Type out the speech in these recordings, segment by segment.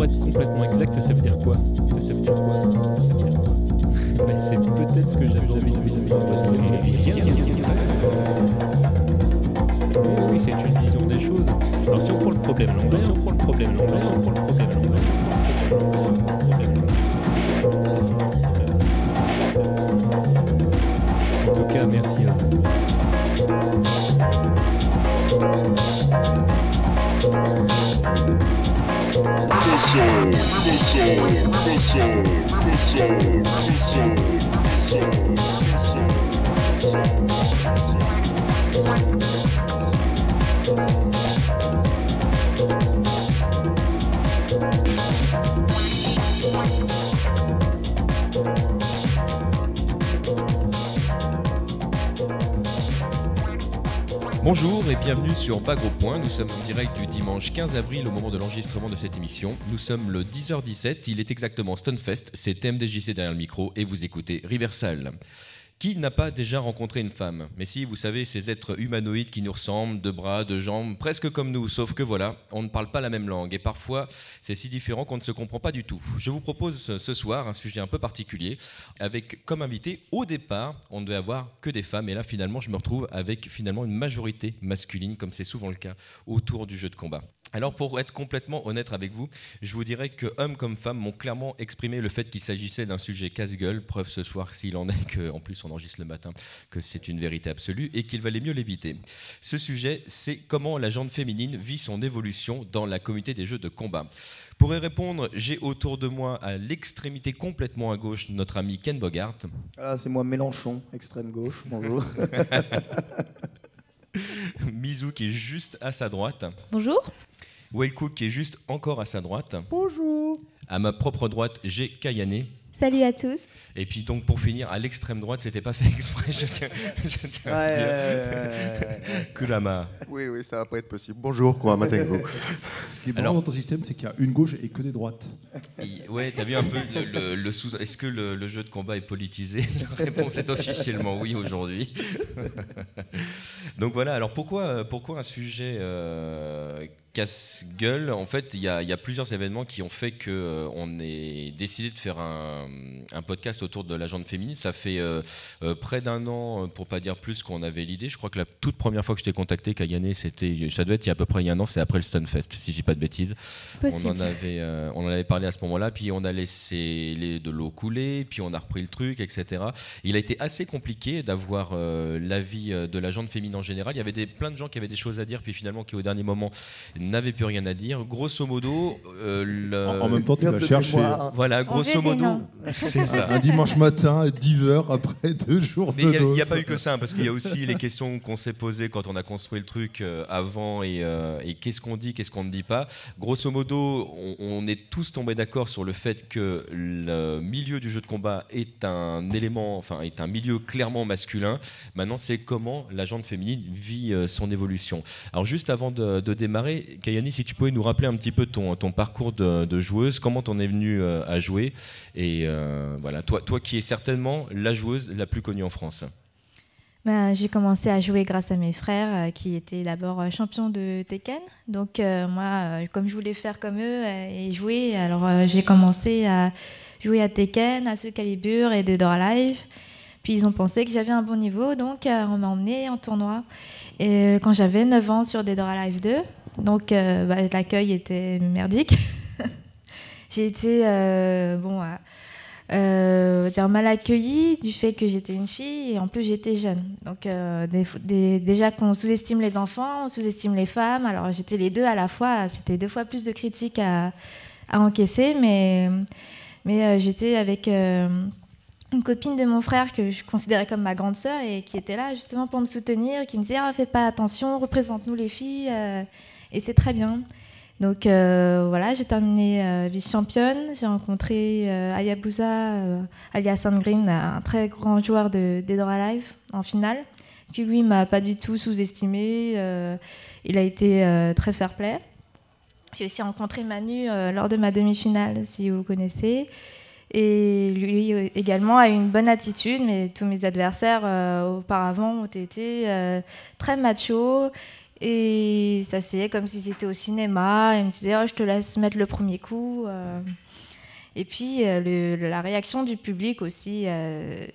pour être complètement exact, ça veut dire quoi Ça veut dire quoi Ça veut dire quoi bah, C'est peut-être ce que j'avais Oui, oui, c'est une vision des choses. Alors si on prend le problème l'anglais, si on prend le problème l'anglais, si on prend le problème l'anglais, Bonjour et bienvenue sur Bagro Point. Nous sommes en direct du dimanche 15 avril au moment de l'enregistrement de cette Nous sommes le 10h17, il est exactement Stunfest, c'est TMDJC derrière le micro et vous écoutez Riversal. Qui n'a pas déjà rencontré une femme? Mais si, vous savez, ces êtres humanoïdes qui nous ressemblent, de bras, de jambes, presque comme nous, sauf que voilà, on ne parle pas la même langue et parfois c'est si différent qu'on ne se comprend pas du tout. Je vous propose ce soir un sujet un peu particulier avec comme invité, au départ, on ne devait avoir que des femmes et là finalement je me retrouve avec finalement une majorité masculine comme c'est souvent le cas autour du jeu de combat. Alors pour être complètement honnête avec vous, je vous dirais que hommes comme femmes m'ont clairement exprimé le fait qu'il s'agissait d'un sujet casse-gueule, preuve ce soir s'il en est qu'en plus on enregistre le matin que c'est une vérité absolue et qu'il valait mieux l'éviter. Ce sujet, c'est comment la jante féminine vit son évolution dans la communauté des jeux de combat. Pour y répondre, j'ai autour de moi à l'extrémité complètement à gauche notre ami Ken Bogart. Ah, c'est moi Mélenchon, extrême gauche. Bonjour. Mizou qui est juste à sa droite. Bonjour. Wellcook qui est juste encore à sa droite. Bonjour. À ma propre droite, j'ai Kayane. Salut à tous. Et puis donc pour finir, à l'extrême droite, c'était pas fait exprès, je tiens, je tiens à Ouais, dire. ouais, ouais, ouais, ouais. Kulama. Oui, oui, ça va pas être possible. Bonjour, quoi, Matengo. Ce qui est Alors- marrant dans ton système, c'est qu'il y a une gauche et que des droites. Et- Ouais, t'as vu un peu le, le- le sous. Est-ce que le, le jeu de combat est politisé? La réponse est officiellement oui aujourd'hui. Donc voilà. Alors pourquoi, pourquoi un sujet euh, casse-gueule? En fait, il y, a- il y a plusieurs événements qui ont fait que euh, on ait décidé de faire un, un podcast autour de la jante féminine. Ça fait euh, euh, près d'un an, euh, pour pas dire plus, qu'on avait l'idée. Je crois que la toute première fois que je t'ai contacté, Kayane, c'était, ça devait être il y a à peu près il y a un an. C'est après le Stunfest, si je dis pas de bêtises. On en, avait, euh, on en avait parlé à ce moment-là, puis on a laissé les, de l'eau couler, puis on a repris le truc, etc. Il a été assez compliqué d'avoir euh, l'avis euh, de la jante féminine en général. Il y avait des, plein de gens qui avaient des choses à dire, puis finalement qui au dernier moment n'avaient plus rien à dire. Grosso modo, euh, le- En, en même temps, tu chercher mémoire. voilà, grosso modo. C'est ça. un dimanche matin à 10h après deux jours Mais de il n'y a, pas eu que ça, hein, parce qu'il y a aussi les questions qu'on s'est posées quand on a construit le truc euh, avant et, euh, et qu'est-ce qu'on dit, qu'est-ce qu'on ne dit pas. Grosso modo, on, on est tous tombés d'accord sur le fait que le milieu du jeu de combat est un élément, enfin est un milieu clairement masculin. Maintenant, c'est comment la jante féminine vit euh, son évolution. Alors juste avant de, de démarrer, Kayani, si tu pouvais nous rappeler un petit peu ton, ton parcours de, de joueuse, comment t'en es venue à jouer et euh, voilà, toi, toi qui es certainement la joueuse la plus connue en France. Ben, j'ai commencé à jouer grâce à mes frères euh, qui étaient d'abord euh, champions de Tekken. Donc moi, comme je voulais faire comme eux et jouer, alors j'ai commencé à jouer à Tekken, à Soul Calibur et Dead or Alive. Puis ils ont pensé que j'avais un bon niveau, donc on m'a emmené en tournoi. Et quand j'avais 9 ans sur Dead or Alive 2, donc bah, l'accueil était merdique. j'ai été bon, euh, dire mal accueillie du fait que j'étais une fille et en plus j'étais jeune. Donc euh, déjà qu'on sous-estime les enfants, on sous-estime les femmes. Alors j'étais les deux à la fois. C'était deux fois plus de critiques à, encaisser, mais mais euh, j'étais avec euh, une copine de mon frère que je considérais comme ma grande sœur et qui était là justement pour me soutenir, qui me disait ah, fais pas attention, représente-nous les filles et c'est très bien. Donc euh, voilà, j'ai terminé euh, vice-championne. J'ai rencontré euh, Ayabusa, euh, alias Sandgreen, un très grand joueur de Dead or Alive en finale. Qui lui m'a pas du tout sous-estimé. il a été très fair-play. J'ai aussi rencontré Manu lors de ma demi-finale, si vous le connaissez. Et lui également a eu une bonne attitude, mais tous mes adversaires auparavant ont été très machos Et ça s'est comme si c'était au cinéma. Il me disait oh, Je te laisse mettre le premier coup. euh. Et puis euh, la réaction du public aussi euh,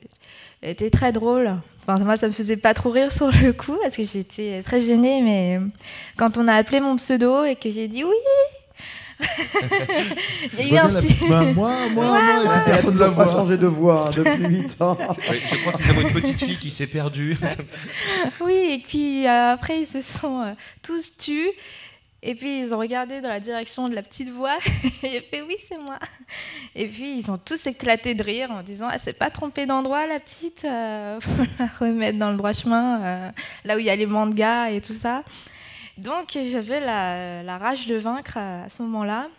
était très drôle. Enfin, moi, ça me faisait pas trop rire sur le coup parce que j'étais très gênée. Mais quand on a appelé mon pseudo et que j'ai dit oui, il y a eu un si- bah, moi, moi, moi, a personne ne la pas changé de voix hein, depuis 8 ans. Ouais, je crois que nous avons une petite fille qui s'est perdue. Oui, et puis euh, après, ils se sont euh, tous tus. Et puis, ils ont regardé dans la direction de la petite voix. et j'ai fait oui, c'est moi. Et puis, ils ont tous éclaté de rire en disant Ah, c'est pas trompé d'endroit, la petite. euh, faut la remettre dans le droit chemin, euh, là où il y a les mangas et tout ça. Donc, j'avais la, rage de vaincre à, à ce moment-là.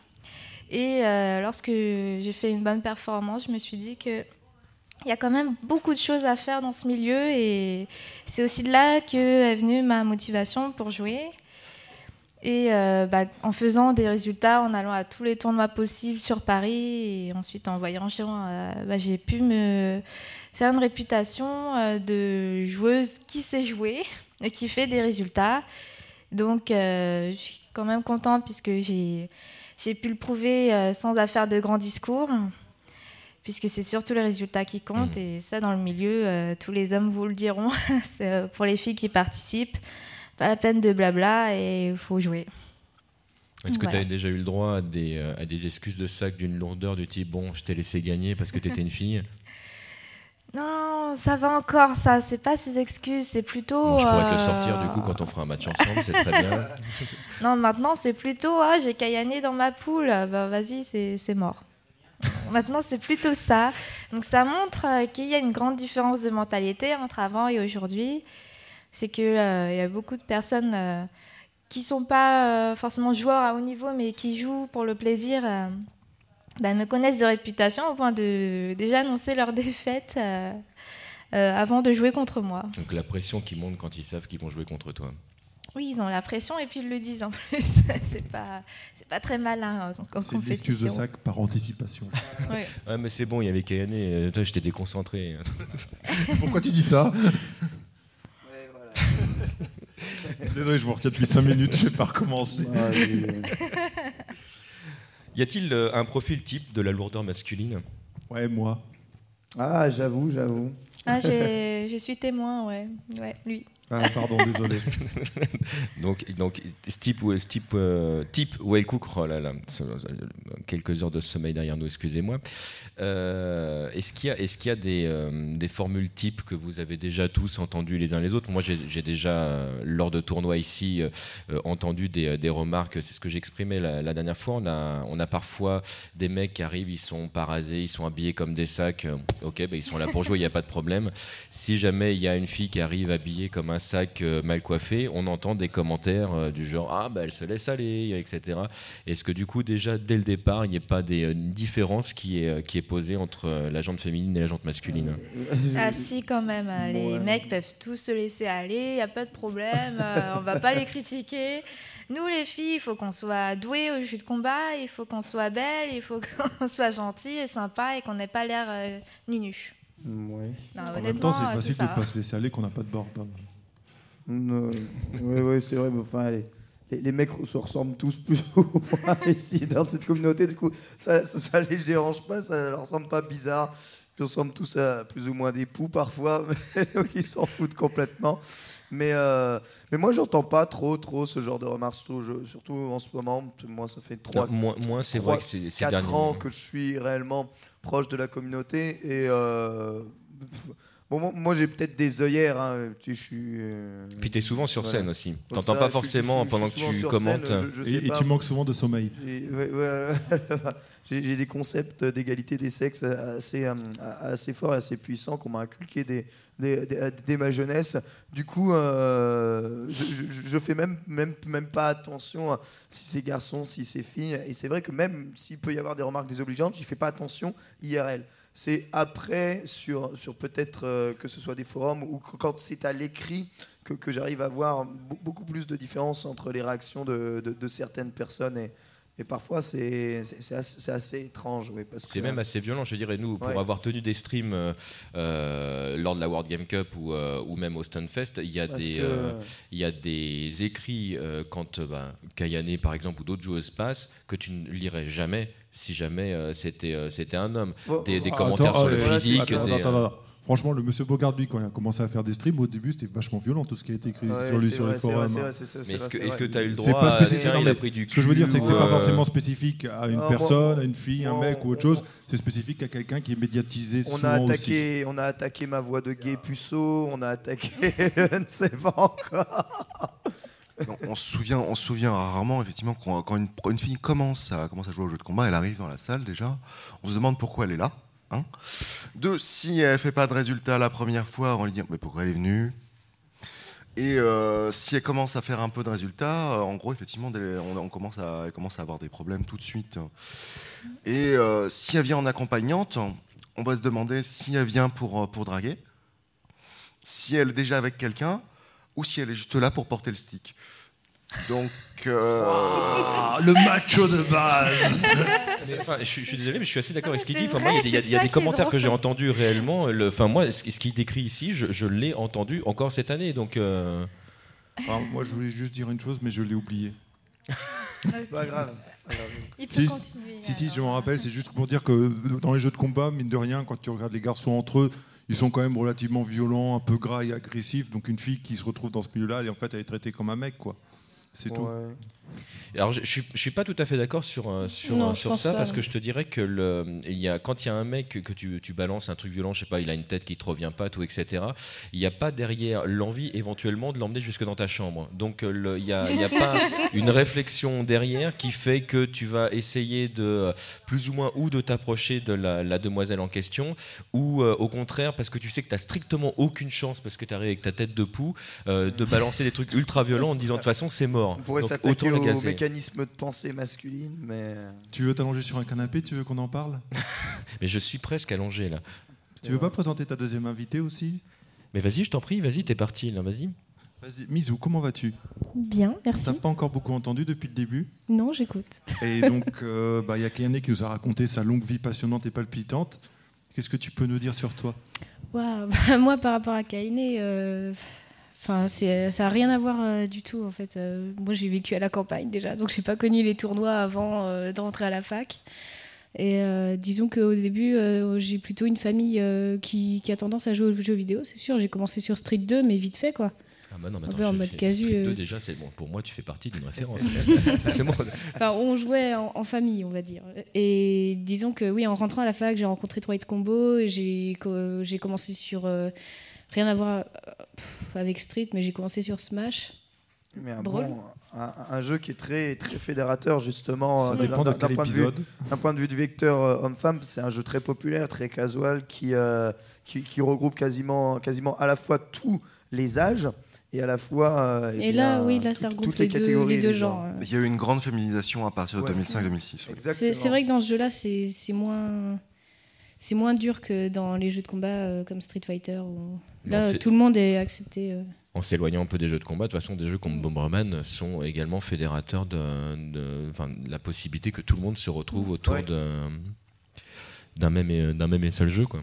Et euh, lorsque j'ai fait une bonne performance, je me suis dit que. Il y a quand même beaucoup de choses à faire dans ce milieu et c'est aussi de là que est venue ma motivation pour jouer. Et euh, bah, en faisant des résultats, en allant à tous les tournois possibles sur Paris et ensuite en voyageant, euh, bah, j'ai pu me faire une réputation euh, de joueuse qui sait jouer et qui fait des résultats. Donc euh, je suis quand même contente puisque j'ai j'ai pu le prouver euh, sans affaire de grands discours puisque c'est surtout les résultats qui comptent. Mhm. Et ça, dans le milieu, euh, tous les hommes vous le diront. c'est pour les filles qui participent. Pas la peine de blabla et il faut jouer. Est-ce que Voilà. tu as déjà eu le droit à des, à des excuses de sac d'une lourdeur du type Bon, je t'ai laissé gagner parce que tu étais une fille? Non, ça va encore, ça. C'est pas ces excuses, c'est plutôt. Je pourrais te le euh, sortir du coup quand on fera un match ensemble, c'est très bien. Non, maintenant, c'est plutôt ah, j'ai caillané dans ma poule. Bah, vas-y, c'est mort. maintenant, c'est plutôt ça. Donc, ça montre euh, qu'il y a une grande différence de mentalité entre avant et aujourd'hui. C'est qu'il y a beaucoup de personnes euh, qui sont pas euh, forcément joueurs à haut niveau, mais qui jouent pour le plaisir. Bah, me connaissent de réputation au point de déjà annoncer leur défaite euh, euh, avant de jouer contre moi. Donc la pression qui monte quand ils savent qu'ils vont jouer contre toi. Oui, ils ont la pression et puis ils le disent en plus. c'est pas, c'est pas très malin hein, en C'est l'excuse de compétition. sac par anticipation. Oui. Ouais, mais c'est bon, il y avait Kayane, euh, toi j'étais déconcentré. Pourquoi tu dis ça? Désolé, je vous retiens depuis 5 minutes, je vais pas recommencer. Y a-t-il euh, un profil type de la lourdeur masculine? Ouais, moi. Ah, j'avoue, j'avoue. Ah, j'ai- je suis témoin, ouais. ouais lui. Ah, pardon, désolé. Donc, donc type, type, euh, type oh là là, quelques heures de sommeil derrière nous, excusez-moi. Euh, est-ce qu'il y a, est-ce qu'il y a des, euh, des formules types que vous avez déjà tous entendues les uns les autres? Moi, j'ai, déjà, euh, lors de tournois ici, entendu des, des remarques. C'est ce que j'exprimais la, la dernière fois. On a, on a parfois des mecs qui arrivent, ils sont pas rasés, ils sont habillés comme des sacs. Ok, ben, ils sont là pour jouer, il n'y a pas de problème. Si jamais il y a une fille qui arrive habillée comme un sac euh, mal coiffé, on entend des commentaires euh, du genre ah bah elle se laisse aller, etc. Est-ce que du coup déjà dès le départ il n'y a pas des, euh, une différence qui est, qui est posée entre la jante féminine et la jante masculine? Ah si, quand même. hein, Les Ouais. mecs peuvent tous se laisser aller, il n'y a pas de problème. on va pas les critiquer. Nous, les filles, il faut qu'on soit doués au jeu de combat, il faut qu'on soit belle, il faut qu'on soit gentil et sympa et qu'on n'ait pas l'air euh, nu-nu. Ouais. Non, En même temps, c'est facile de ne pas se laisser aller qu'on n'a pas de barbe. Oui, oui, c'est vrai, mais enfin, allez. Les, les mecs se ressemblent tous plus ou moins ici dans cette communauté. Du coup, ça, ça, ça les dérange pas, ça leur semble pas bizarre. Ils ressemblent tous à plus ou moins des poux parfois, mais donc ils s'en foutent complètement. Mais, euh, mais moi, j'entends pas trop, trop ce genre de remarques, surtout, je- surtout en ce moment. Moi, ça fait trois, Non, Moins, moins, c'est trois, vrai que c'est ces 4 derniers ans que je suis réellement proche de la communauté et euh, bon moi, moi, j'ai peut-être des œillères hein, tu je suis euh, Puis tu es souvent sur Voilà. scène aussi. donc T'entends ça, pas je suis- forcément je suis- je pendant que tu commentes. scène, je- je sais Et, tu manques souvent de sommeil. J'ai ouais, ouais, des concepts d'égalité des sexes assez, euh, assez forts et assez puissants qu'on m'a inculqués dès, dès- dès- dès ma jeunesse. Du coup, euh, je, je- je fais même, même, même pas attention à si c'est garçon, si c'est fille. Et c'est vrai que même s'il peut y avoir des remarques désobligeantes, j'y fais pas attention IRL. C'est après, sur, sur peut-être euh, que ce soit des forums ou quand c'est à l'écrit, que, que j'arrive à voir be- beaucoup plus de différence entre les réactions de, de- de certaines personnes et, Et parfois, c'est assez, assez étrange. Oui, parce C'est que- même assez violent, je dirais, nous, pour Ouais. avoir tenu des streams euh, euh, lors de la World Game Cup ou, euh, ou même au Stunfest, il y a, parce des, que- euh, il y a des écrits, euh, quand bah, Kayane, par exemple, ou d'autres joueuses passent, que tu ne lirais jamais si jamais euh, c'était euh, c'était un homme. Des, des Ah, commentaires attends, sur le physique. Attends, des, attends, attends. Franchement, le monsieur Bogard, lui, quand il a commencé à faire des streams, au début, c'était vachement violent tout ce qui a été écrit ouais, sur lui sur vrai, les forums. c'est vrai, c'est ça, Mais c'est est-ce que tu as eu le C'est droit pas à spécifique, tiens, non, il mais a pris du Ce que je veux dire, c'est que cul, c'est pas euh, forcément spécifique à une Non, personne, à une fille, un mec ou autre chose. C'est spécifique à quelqu'un qui est médiatisé On souvent a aussi. attaqué, on a attaqué ma voix de gay puceau, on a attaqué, je ne sais pas encore. Non, on se souvient, on se souvient rarement effectivement quand, quand une, une fille commence à, commence à jouer au jeu de combat, elle arrive dans la salle déjà, on se demande pourquoi elle est là. Hein Deux, si elle fait pas de résultat la première fois, on lui dit mais pourquoi elle est venue? Et euh, si elle commence à faire un peu de résultats, euh, en gros effectivement, on, on commence à, elle commence à avoir des problèmes tout de suite. Et euh, si elle vient en accompagnante, on va se demander si elle vient pour, pour draguer, si elle est déjà avec quelqu'un ou si elle est juste là pour porter le stick. Donc, euh, le macho de base enfin, je, suis- je suis désolé, mais je suis assez d'accord Ah, avec ce qu'il dit. Enfin, moi, il y a des, y a- y a commentaires que j'ai entendus réellement. Le, enfin, moi, ce, ce qu'il décrit ici, je, je l'ai entendu encore cette année. Donc, euh, Alors, Moi, je voulais juste dire une chose, mais je l'ai oublié. C'est pas grave. Il peut Si, continuer. Si, je m'en rappelle, c'est juste pour dire que dans les jeux de combat, mine de rien, quand tu regardes les garçons entre eux, ils sont quand même relativement violents, un peu gras et agressifs. Donc une fille qui se retrouve dans ce milieu-là, elle, est- en fait, elle est traitée comme un mec, quoi. C'est tout. Alors, je, je suis, pas tout à fait d'accord sur, euh, sur, Non, euh, sur ça, pas, parce que je te dirais que le, il y a, quand il y a un mec que tu, tu balances un truc violent, je sais pas, il a une tête qui te revient pas, tout, etc., il n'y a pas derrière l'envie éventuellement de l'emmener jusque dans ta chambre. Donc, euh, le- il n'y a, il y a pas une réflexion derrière qui fait que tu vas essayer de, plus ou moins, ou de t'approcher de la, la demoiselle en question, ou euh, au contraire, parce que tu sais que tu n'as strictement aucune chance, parce que tu arrives avec ta tête de poux, euh, de balancer des trucs ultra violents en te disant de toute façon, c'est mort. On pourrait Donc, s'attaquer autant la au gazer. mécanisme de pensée masculine, mais Tu veux t'allonger sur un canapé Tu veux qu'on en parle? Mais je suis presque allongé là. Tu veux pas présenter ta deuxième invitée aussi? Mais vas-y, je t'en prie, vas-y, t'es parti là, vas-y. Vas-y, Misou, comment vas-tu? Bien, merci. t'a pas encore beaucoup entendu depuis le début? Non, j'écoute. Et donc, euh, bah, il y a Kayane qui nous a raconté sa longue vie passionnante et palpitante. Qu'est-ce que tu peux nous dire sur toi? Waouh, bah, moi, par rapport à Kainé, euh, enfin, c'est, ça n'a rien à voir euh, du tout. En fait, Euh, moi, j'ai vécu à la campagne déjà, donc j'ai pas connu les tournois avant euh, de rentrer à la fac. Et euh, disons qu'au début, euh, j'ai plutôt une famille euh, qui, qui a tendance à jouer aux jeux vidéo. C'est sûr, j'ai commencé sur Street 2, mais vite fait, quoi. Ah bah non, mais attends, en mode casu, Street 2, euh. déjà, c'est bon. Pour moi, tu fais partie d'une référence. bon. Enfin, on jouait en, en famille, on va dire. Et disons que oui, en rentrant à la fac, j'ai rencontré Twilight Combo. et J'ai co- j'ai commencé sur euh, rien à voir euh, avec Street, mais j'ai commencé sur Smash. Mais un, bon, un, un jeu qui est très, très fédérateur, justement. Euh, d'un- point de vue- épisode. D'un point de vue du vecteur euh, homme-femme, c'est un jeu très populaire, très casual, qui, euh, qui, qui regroupe quasiment, quasiment à la fois tous les âges et à la fois. euh, eh Et là, bien, oui, là, toutes- ça regroupe toutes les, deux, catégories les deux les genres. il y a eu une grande féminisation à partir de Ouais. 2005-2006. oui. Exactement. C'est c'est vrai que dans ce jeu-là, c'est c'est moins. C'est moins dur que dans les jeux de combat euh, comme Street Fighter où là tout le monde est accepté. euh. En s'éloignant un peu des jeux de combat, de toute façon, des jeux comme Bomberman sont également fédérateurs de, de- enfin, de la possibilité que tout le monde se retrouve autour Ouais. de- d'un même, et- d'un même et seul jeu. Quoi.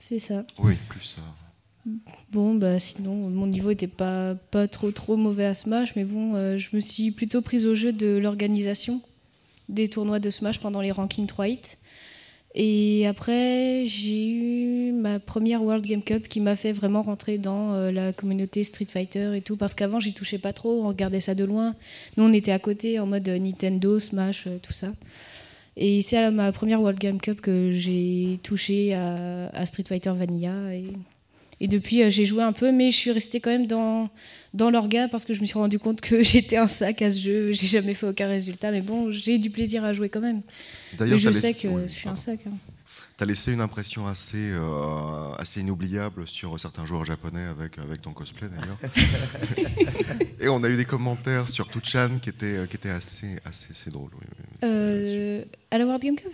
C'est ça. Oui, plus. euh, Bon, bah sinon, mon niveau était pas, pas trop trop mauvais à Smash, mais bon, euh, je me suis plutôt prise au jeu de l'organisation des tournois de Smash pendant les rankings 3 hits. Et après, j'ai eu ma première World Game Cup qui m'a fait vraiment rentrer dans euh, la communauté Street Fighter et tout, parce qu'avant, j'y touchais pas trop, on regardait ça de loin. Nous, on était à côté en mode euh, Nintendo, Smash, euh, tout ça. Et c'est à ma première World Game Cup que j'ai touché à, à Street Fighter Vanilla. Et, et depuis, euh, j'ai joué un peu, mais je suis restée quand même dans, dans l'orga parce que je me suis rendu compte que j'étais un sac à ce jeu. J'ai jamais fait aucun résultat, mais bon, j'ai du plaisir à jouer quand même. D'ailleurs, je sais que oui, je suis un sac. hein. T'as laissé une impression assez, euh, assez inoubliable sur certains joueurs japonais avec, avec ton cosplay d'ailleurs. Et on a eu des commentaires sur Tuchan qui étaient, qui étaient assez, assez, assez drôles. Oui. Euh, à la World Game Cup?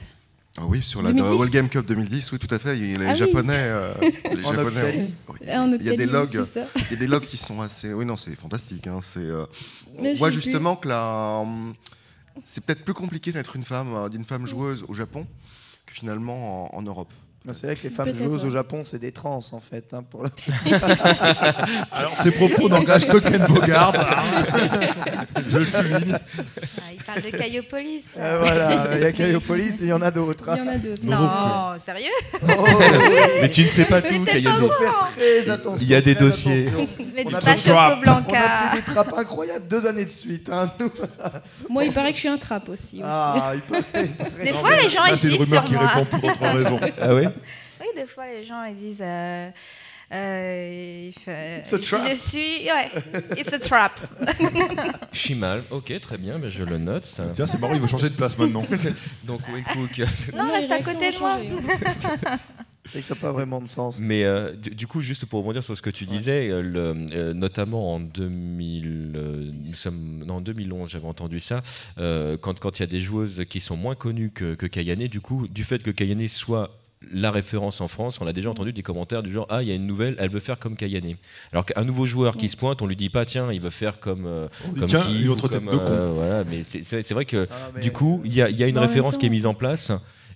Ah oui, sur la 2010? World Game Cup 2010, oui, tout à fait. Il y a les Ah oui. Japonais. euh, les En Japonais Octali. oui, en il y a des logs, il y a des logs qui sont assez. Oui, non, c'est fantastique. hein, c'est. euh, On voit justement que la, hum, c'est peut-être plus compliqué d'être une femme, euh, d'une femme joueuse au Japon que finalement en, en Europe. C'est vrai que les femmes joueuses ouais. au Japon, c'est des trans en fait. hein, pour le- Alors, ces propos n'engagent que Ken Bogard. hein. Je le souligne. Ah, il parle de Caillopolis. Euh, voilà, il y a Caillopolis, il y en a d'autres. Il y hein. en a d'autres. Non, sérieux Oh, Mais tu ne sais pas tout, pas Il faut faire très attention. Il y a des dossiers. Mais On a pas pris- Choco On a Blanca. pris des trappes incroyables deux années de suite. hein. Moi, il paraît que je suis un trap aussi. aussi. Ah, il paraît- il paraît- Des fois, les gens Là, c'est une hésitent rumeur sur qui moi. répond pour d'autres raisons. Ah ouais Oui, des fois, les gens ils disent. Euh, euh, il fait- It's a trap. Je suis. Ouais, it's a trap. Chimal, ok, très bien, ben je le note. ça. Tiens, c'est marrant, il veut changer de place maintenant. Donc, Will Cook. Non, reste à côté de moi. que ça n'a pas vraiment de sens. Mais euh, du, du coup, juste pour rebondir sur ce que tu disais, euh, le- euh, notamment en 2000, euh, nous sommes, non, en 2011, j'avais entendu ça, euh, quand quand il y a des joueuses qui sont moins connues que, que Kayane, du coup, du fait que Kayane soit la référence en France, on a déjà entendu des commentaires du genre ah il y a une nouvelle, elle veut faire comme Kayane. Alors qu'un nouveau joueur qui se pointe, on lui dit pas tiens il veut faire comme euh, comme tiens, ou comme, de con. euh, voilà, mais c'est- vrai que Ah, mais- du coup il y a, il y a une référence qui est mise en place.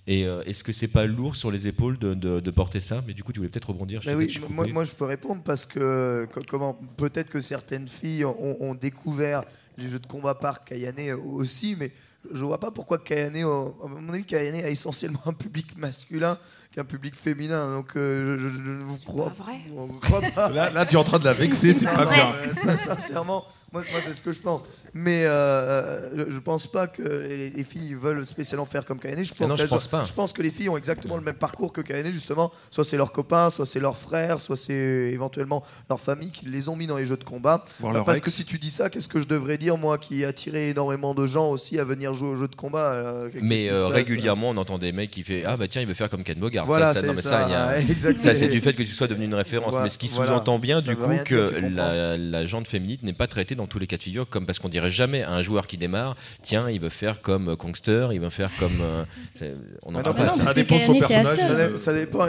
Et euh, est-ce que c'est pas lourd sur les épaules de, de- de porter ça? Mais du coup, tu voulais peut-être rebondir. je oui, moi, moi, je peux répondre parce que co- comment peut-être que certaines filles ont, ont découvert les jeux de combat par Kayane aussi, mais je vois pas pourquoi Kayane, à mon avis, Kayane a essentiellement un public masculin qu'un public féminin. Donc euh, je, je- je ne vous crois pas vrai. vous crois pas. Là, là, tu es en train de la vexer, c'est pas bien. euh, ça, sincèrement, moi, moi, c'est ce que je pense. Mais euh, je, je pense pas que les, les filles veulent spécialement faire comme Kayane. Je pense, Ah non, je pense pas. je pense que les filles ont exactement le même parcours que Kayane, justement. Soit c'est leurs copains, soit c'est leurs frères, soit c'est éventuellement leur famille qui les ont mis dans les jeux de combat. Leur Parce ex. que si tu dis ça, qu'est-ce que je devrais dire, moi, qui ai attiré énormément de gens aussi à venir jouer aux jeux de combat euh, Mais euh, régulièrement, on entend des mecs qui fait ah bah tiens, il veut faire comme Ken Voilà, ça, ça- non, mais c'est ça, ça. du fait que tu sois devenu une référence. Voilà, mais ce qui voilà. sous-entend bien du coup que la, la jante féminine n'est pas traitée dans tous les cas de figure comme parce qu'on dirait jamais à un joueur qui démarre tiens, il veut faire comme Kongster, il veut faire comme. euh, on en non, pas. ça dépend de son personnage. Ça, euh, dé- ça dépend.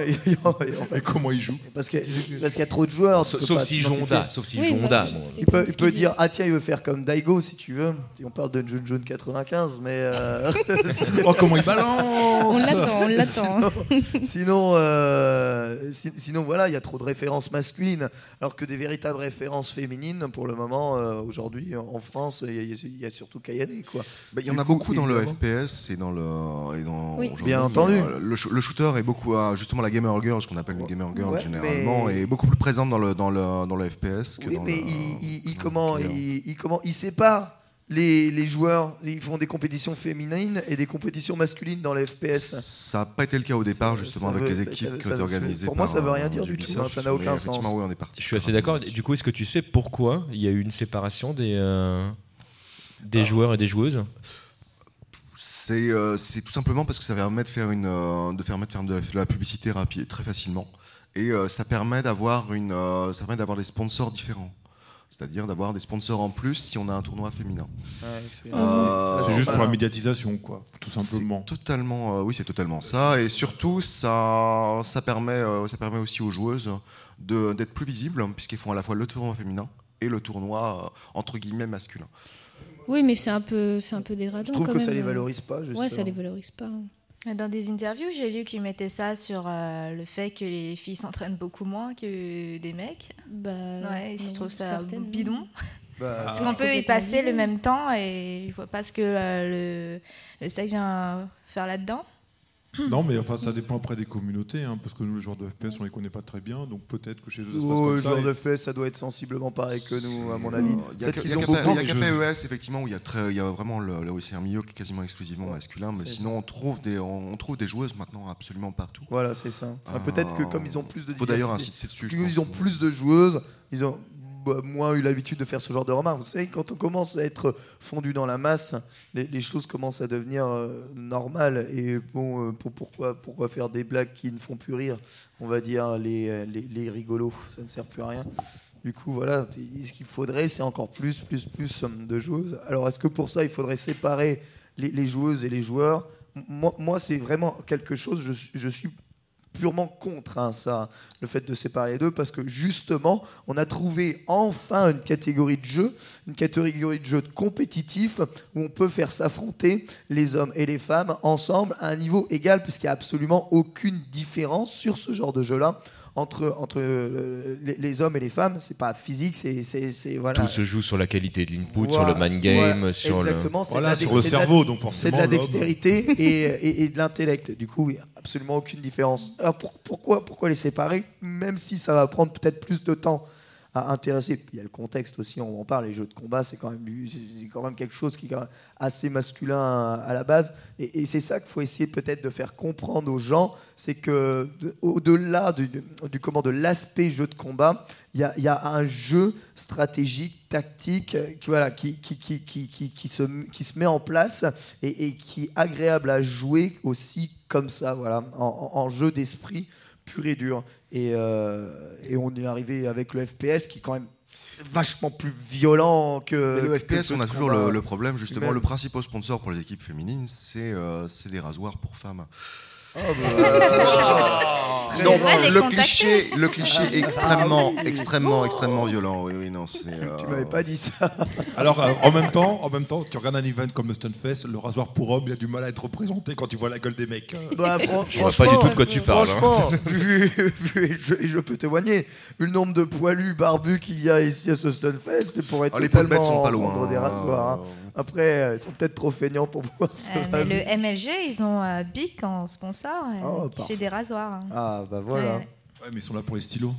comment il joue parce que- parce qu'il y a trop de joueurs. Sauf si. Jonda, sauf si Jonda. Il peut, dire ah tiens il veut faire comme Daigo si tu veux. On parle de Jun Jun 95 mais euh, Oh, comment il On balance l'attend, on l'attend. Sinon euh, si- sinon voilà il y a trop de références masculines alors que des véritables références féminines pour le moment euh, aujourd'hui en France il y, a- il y a surtout Kayane quoi. Bah, Il y en a coup, beaucoup dans le. FPS et dans le. Et dans, Oui. Bien entendu. le, sh- le shooter est beaucoup. à- justement, la gamer girl, ce qu'on appelle une gamer girl Ouais, généralement, mais- est beaucoup plus présente dans le, dans le, dans le FPS que Oui dans mais le. il, il- il- comment il- comment il sépare les, les joueurs ils font des compétitions féminines et des compétitions masculines dans les FPS. Ça n'a pas été le cas au départ, justement, ça avec veut- les ça- équipes qui ça- organisées. pour moi, ça veut rien euh, dire du tout, hein, ça n'a aucun sens. oui, on est parti Je suis assez d'accord. Du coup, est-ce que tu sais pourquoi il y a eu une séparation des, euh, Ah. des joueurs et des joueuses? C'est euh, c'est tout simplement parce que ça permet de faire, une, euh, de permet de faire de la, de la publicité rapide, très facilement. Et euh, ça permet d'avoir une, euh, ça permet d'avoir des sponsors différents. C'est-à-dire d'avoir des sponsors en plus si on a un tournoi féminin. Euh, C'est juste pour la médiatisation, quoi, tout simplement. Totalement, euh, oui, c'est totalement ça. Et surtout, ça, ça permet, euh, ça permet aussi aux joueuses de- d'être plus visibles puisqu'ils font à la fois le tournoi féminin et le tournoi euh, entre guillemets masculin. Oui, mais c'est un peu, c'est un peu dégradant. Je trouve quand que ça même. les valorise pas. Ouais, ça justement. les valorise pas. Dans des interviews, j'ai lu qu'ils mettaient ça sur euh, le fait que les filles s'entraînent beaucoup moins que des mecs. Bah, Ouais, je non, trouve ça certaines, bidon. Bah, Parce qu'on peut y passer le même temps et je vois pas ce que euh, le, le sexe vient faire là-dedans. Non, mais enfin, ça dépend après des communautés, hein, parce que nous, les joueurs de FPS, on les connaît pas très bien, donc peut-être que chez eux, ça se passe Oh, comme le ça. joueur et- de FPS, ça doit être sensiblement pareil que nous, à mon avis. Euh, Il y a Peut-être qu'ils ont beaucoup il y a. PES, effectivement, où il y a, très, il y a vraiment le, le OCR milieu qui est quasiment exclusivement masculin, mais C'est- sinon on trouve, des, on trouve des joueuses maintenant absolument partout. Voilà, c'est ça. Ah, Peut-être que comme ils ont plus de Il faut d'ailleurs insister dessus. je Ils pense. ont plus de joueuses, ils ont moins eu l'habitude de faire ce genre de remarques. Vous savez, quand on commence à être fondu dans la masse, les, choses commencent à devenir euh, normales. Et bon, euh, pour- pourquoi, pourquoi faire des blagues qui ne font plus rire On va dire les, les, les rigolos, ça ne sert plus à rien. Du coup, voilà, ce qu'il faudrait, c'est encore plus, plus, plus euh, de joueuses. Alors, est-ce que pour ça, il faudrait séparer les, joueuses et les joueurs? Moi, moi c'est vraiment quelque chose, je, je suis purement contre hein, ça, le fait de séparer les deux, parce que justement, on a trouvé enfin une catégorie de jeu, une catégorie de jeu compétitif où on peut faire s'affronter les hommes et les femmes ensemble à un niveau égal, puisqu'il n'y a absolument aucune différence sur ce genre de jeu-là entre, entre euh, les, les hommes et les femmes. C'est pas physique, c'est c'est- c'est- voilà. Tout se joue sur la qualité de l'input, Voilà, sur le mind game, voilà, sur le. exactement, c'est Voilà, de la- sur le c'est de la- cerveau, donc c'est forcément. de la dextérité et, et- et de l'intellect. Du coup, il n'y a absolument aucune différence. Alors pour- pourquoi, pourquoi les séparer? Même si ça va prendre peut-être plus de temps à intéresser. Puis il y a le contexte aussi, on en parle, les jeux de combat, c'est quand, même quand même quelque chose qui est quand même assez masculin à, la base. Et, c'est ça qu'il faut essayer peut-être de faire comprendre aux gens, c'est que de- au-delà du, de l'aspect jeu de combat, il y a, a un jeu stratégique, tactique, euh, qui, voilà, qui, qui, qui, qui, se, qui se met en place et, qui est agréable à jouer aussi comme ça, voilà, en jeu d'esprit pur et dur. Et, euh, et on est arrivé avec le FPS qui est quand même vachement plus violent que. Mais le FPS, on a toujours le, le problème, justement, Même. le principal sponsor pour les équipes féminines, c'est euh, c'est des rasoirs pour femmes. Oh, bah, Donc, devrais les le contacter. cliché, le cliché Ah, extrêmement, oui. extrêmement, extrêmement violent. Oui, oui, non, c'est. Tu euh, m'avais pas dit ça. Alors, euh, en même temps, en même temps, tu regardes un event comme le Stunfest, le rasoir pour homme, il a du mal à être représenté quand tu vois la gueule des mecs. Euh, Bah, fran- Je vois franchement, pas du tout de quoi tu parles. hein. Franchement, vu, vu- et je, peux témoigner, vu le nombre de poilus barbus qu'il y a ici à ce Stunfest, pour être ah, les totalement sont pas loin. prendre des rasoirs. hein. Après, euh, ils sont peut-être trop feignants pour pouvoir se Euh, mais raser. le MLG, ils ont euh, Bic en sponsor Oh, qui parfait. fait des rasoirs. hein. Ah, bah voilà. Ouais. Ouais, mais ils sont là pour les stylos.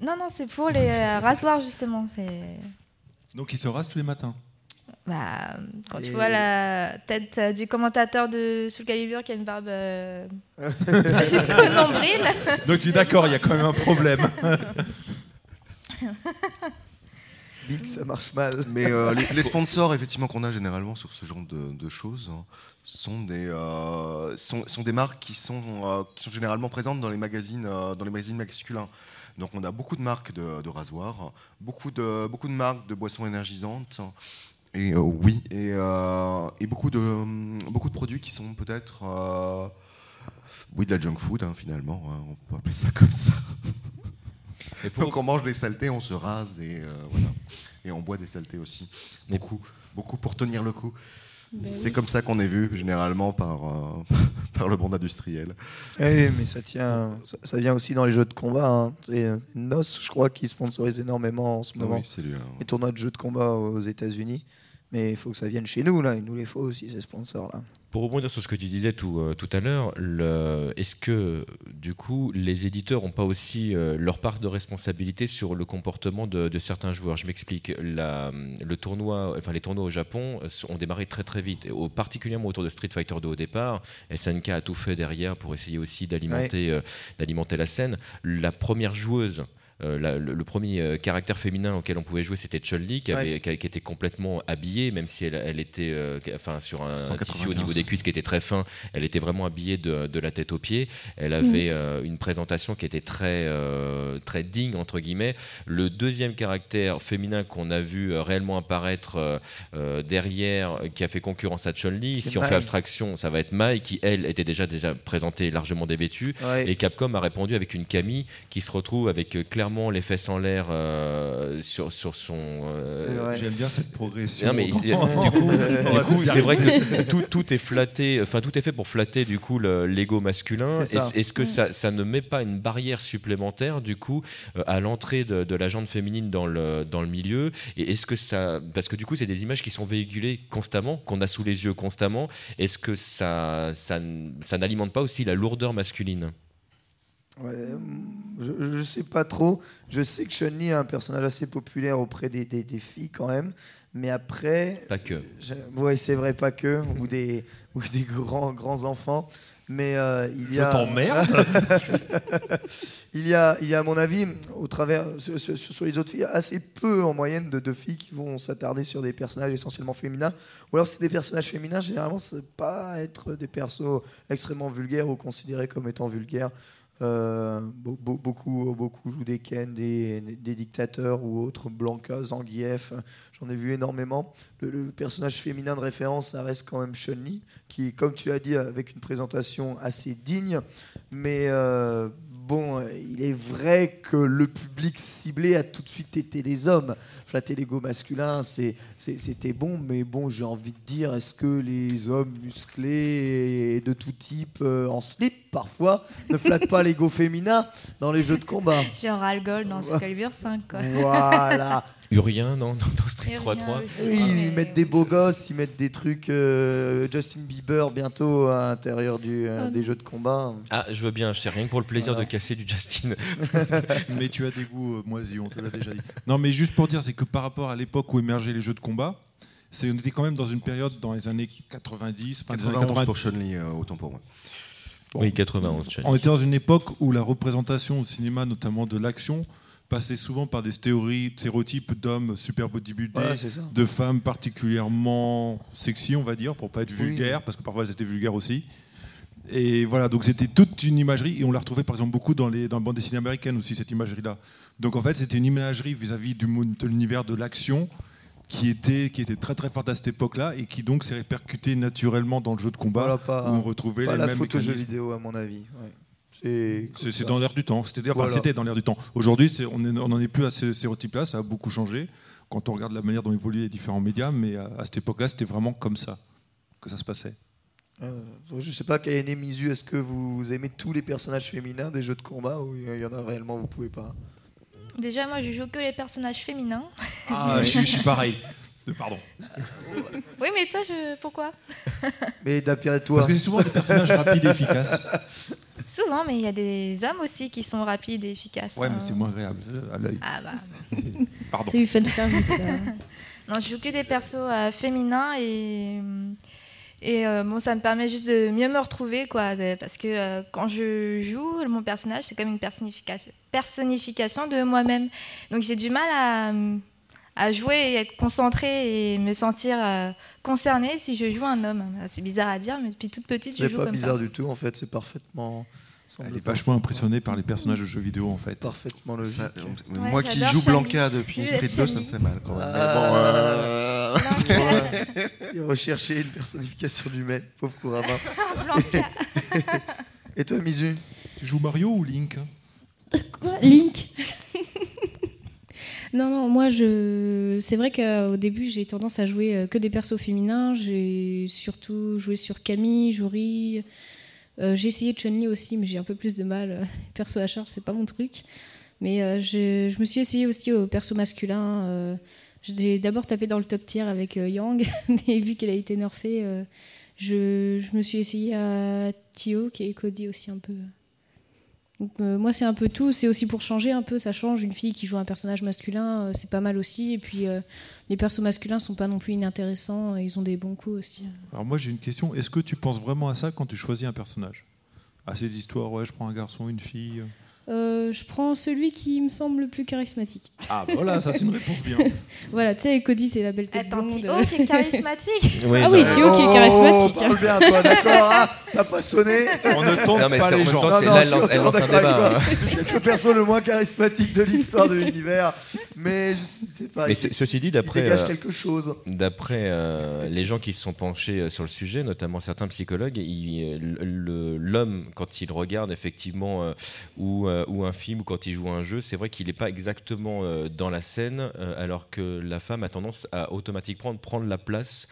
Non, non, c'est pour les euh, rasoirs justement. C'est Donc ils se rasent tous les matins. bah, quand Et- tu vois la tête euh, du commentateur de Soul Calibur qui a une barbe euh, jusqu'au nombril. Donc tu es d'accord, il y a quand même un problème. Big, ça marche mal. Mais euh, les, les sponsors, effectivement, qu'on a généralement sur ce genre de, de choses, hein, sont des, euh, sont, sont des marques qui sont, euh, qui sont généralement présentes dans les magazines, dans les magazines masculins. Donc, on a beaucoup de marques de, de rasoirs, beaucoup de, beaucoup de marques de boissons énergisantes. Et oui, et, et beaucoup, de, beaucoup de produits qui sont peut-être. oui, de la junk food, hein, finalement. hein, on peut appeler ça comme ça. Et pour- Donc, on mange des saletés, on se rase et euh, voilà. Et on boit des saletés aussi. Beaucoup, beaucoup pour tenir le coup. Ben C'est oui. comme ça qu'on est vu généralement par, euh, par le monde industriel. Eh, mais ça tient, ça, vient aussi dans les jeux de combat. Hein. C'est NOS, je crois, qui sponsorise énormément en ce moment. Oui, c'est lui, hein. Les tournois de jeux de combat aux États-Unis. Mais il faut que ça vienne chez nous, là. Il nous les faut aussi, ces sponsors-là. Pour rebondir sur ce que tu disais tout, euh, tout à l'heure, est-ce que du coup les éditeurs n'ont pas aussi euh, leur part de responsabilité sur le comportement de, de certains joueurs? Je m'explique. Le tournoi, enfin les tournois au Japon euh, ont démarré très très vite, au- particulièrement autour de Street Fighter 2 au départ. SNK a tout fait derrière pour essayer aussi d'alimenter euh, d'alimenter la scène. La première joueuse. Euh, la- le, le premier euh, caractère féminin auquel on pouvait jouer, c'était Chun-Li, qui, avait- qui, qui était complètement habillée, même si elle, elle était euh, enfin, sur un, 195. tissu au niveau des cuisses qui était très fin. Elle était vraiment habillée de, de la tête aux pieds. Elle avait euh, une présentation qui était très, très digne, entre guillemets. Le deuxième caractère féminin qu'on a vu réellement apparaître derrière, qui a fait concurrence à Chun-Li, si on Mai. fait abstraction, ça va être Mai, qui, elle, était déjà, déjà présentée largement dévêtue. Ouais. Et Capcom a répondu avec une Camille qui se retrouve avec euh, clairement les fesses en l'air euh, sur, sur son. euh. J'aime bien cette progression. non, mais dans- du coup, c'est vrai que tout, tout est flatté, enfin tout est fait pour flatter du coup le- l'ego masculin. C'est ça. Est-ce que ça, ça ne met pas une barrière supplémentaire du coup euh, à l'entrée de, de la jante féminine dans le, dans le milieu? Et est-ce que ça, parce que du coup c'est des images qui sont véhiculées constamment, qu'on a sous les yeux constamment. Est-ce que ça, ça, ça n'alimente pas aussi la lourdeur masculine? Ouais, je, je sais pas trop. Je sais que Chun-Li est un personnage assez populaire auprès des, des- des filles quand même. Mais après, Pas que. je- ouais, c'est vrai, pas que, ou des, ou des grands, grands enfants. Mais euh, il y Je a. t'emmerde. il, y a, il y a, à mon avis, au travers, sur, sur- sur les autres filles, assez peu en moyenne de, de filles qui vont s'attarder sur des personnages essentiellement féminins. Ou alors, c'est des personnages féminins, généralement, c'est pas être des persos extrêmement vulgaires ou considérés comme étant vulgaires. Euh, be- be- beaucoup, beaucoup jouent des Ken, des, dictateurs ou autres, Blanca, Zangief, j'en ai vu énormément. Le, le personnage féminin de référence, ça reste quand même Chun-Li, qui, comme tu l'as dit, avec une présentation assez digne, mais euh, bon, euh, il est vrai que le public ciblé a tout de suite été les hommes. Flatter l'ego masculin, c'était bon, mais bon, j'ai envie de dire, est-ce que les hommes musclés et de tout type, euh, en slip parfois, ne flattent pas l'ego féminin dans les jeux de combat? Genre Algol dans Soul Calibur 5. Quoi. Voilà. Urien, non, dans Street Et 3-3. rien aussi, Oui, ils mettent des beaux gosses, ils mettent des trucs euh, Justin Bieber bientôt à l'intérieur du, euh, Ah des jeux de combat. Ah, je veux bien, je sais rien que pour le plaisir Voilà. de casser du Justin. Mais tu as des goûts euh, moisis, on te l'a déjà dit. Non, mais juste pour dire, c'est que par rapport à l'époque où émergeaient les jeux de combat, c'est on était quand même dans une période dans les années 90, fin des années 91 80. pour Chun-Li, euh, autant pour moi. Oui, 91. Chun-Li. On était dans une époque où la représentation au cinéma, notamment de l'action, passait souvent par des stéréotypes, stéréotypes d'hommes super bodybuildés, Voilà, de femmes particulièrement sexy, on va dire, pour pas être Oui. vulgaire, parce que parfois elles étaient vulgaires aussi. Et voilà, donc c'était toute une imagerie, et on la retrouvait par exemple beaucoup dans les dans la bande dessinée américaine aussi, cette imagerie-là. Donc en fait, c'était une imagerie vis-à-vis de l'univers de l'action qui était, qui était très très forte à cette époque-là, et qui donc s'est répercutée naturellement dans le jeu de combat, Voilà, pas, où on retrouvait pas les la mêmes photo jeu vidéo, à mon avis. ouais. C'est dans l'air du temps. C'était enfin, Voilà. c'était dans l'air du temps. Aujourd'hui, on n'en est plus à ces stéréotypes-là. Ça a beaucoup changé quand on regarde la manière dont évoluaient les différents médias. Mais à, à cette époque-là, c'était vraiment comme ça que ça se passait. Euh, je sais pas, Kayane Mizu, est-ce que vous aimez tous les personnages féminins des jeux de combat ou il y en a réellement, vous pouvez pas? Déjà, moi, je joue que les personnages féminins. Ah, je suis pareil. Euh, Pardon. Oui, mais toi, je... pourquoi? Mais d'après toi, Parce que c'est souvent des personnages rapides et efficaces. Souvent, mais il y a des hommes aussi qui sont rapides et efficaces. Ouais, hein. mais c'est moins agréable euh, à l'œil. Ah bah. Pardon. C'est du fan service. ça. Non, je joue que des persos euh, féminins et. Et euh, bon, ça me permet juste de mieux me retrouver, quoi. de- parce que euh, quand je joue, mon personnage, c'est comme une personnification, personnification de moi-même. Donc j'ai du mal à, à jouer et être concentrée et me sentir euh, concernée si je joue un homme. C'est bizarre à dire, mais depuis toute petite, je c'est joue pas comme bizarre ça. du tout en fait, c'est parfaitement. Elle est vachement impressionnée par les personnages de jeux vidéo, en fait. Parfaitement logique. Ça, euh, Ouais, moi qui joue. Blanca depuis Street être 2, ça me fait mal quand même. Mais Ah. bon, euh, Il rechercher une personnification humaine, pauvre Kurama. Blanca. Et toi, Mizu? Tu joues Mario ou Link? Quoi? Link Non, non, moi, c'est vrai qu'au début, j'ai tendance à jouer euh, que des persos féminins. J'ai surtout joué sur Camille, Jory. Euh, j'ai essayé Chun-Li aussi, mais j'ai un peu plus de mal. Perso à charge, c'est pas mon truc. Mais euh, je, me suis essayé aussi au perso masculin. euh, j'ai d'abord tapé dans le top tier avec euh, Yang, mais vu qu'elle a été nerfée, euh, je, je me suis essayé à Tio, qui est Cody aussi un peu. Euh, moi, c'est un peu tout. C'est aussi pour changer un peu. Ça change. Une fille qui joue un personnage masculin, euh, c'est pas mal aussi. Et puis, euh, les persos masculins sont pas non plus inintéressants. Ils ont des bons coups aussi. Alors moi j'ai une question. Est-ce que tu penses vraiment à ça quand tu choisis un personnage? À ces histoires, ouais, je prends un garçon, une fille. Euh, je prends celui qui me semble le plus charismatique. Ah bah voilà, ça c'est une réponse bien. Voilà, tu sais, Cody, c'est la belle tête Attends, blonde. Tio qui est charismatique. Ah oui, non. Tio qui est charismatique. Oh, parle bien, toi, d'accord hein T'as pas sonné On ne tente Non, mais pas les gens. temps, Non, c'est non, là, je elle elle lance un débat. hein. Peut-être le perso le moins charismatique de l'histoire de l'univers, mais je sais pas. Mais il, ceci dit, il d'après dégage euh, quelque chose. D'après euh, les gens qui se sont penchés sur le sujet, notamment certains psychologues, l'homme, quand il regarde effectivement euh, ou, euh, ou un film ou quand il joue à un jeu, c'est vrai qu'il n'est pas exactement euh, dans la scène, euh, alors que la femme a tendance à automatiquement prendre la place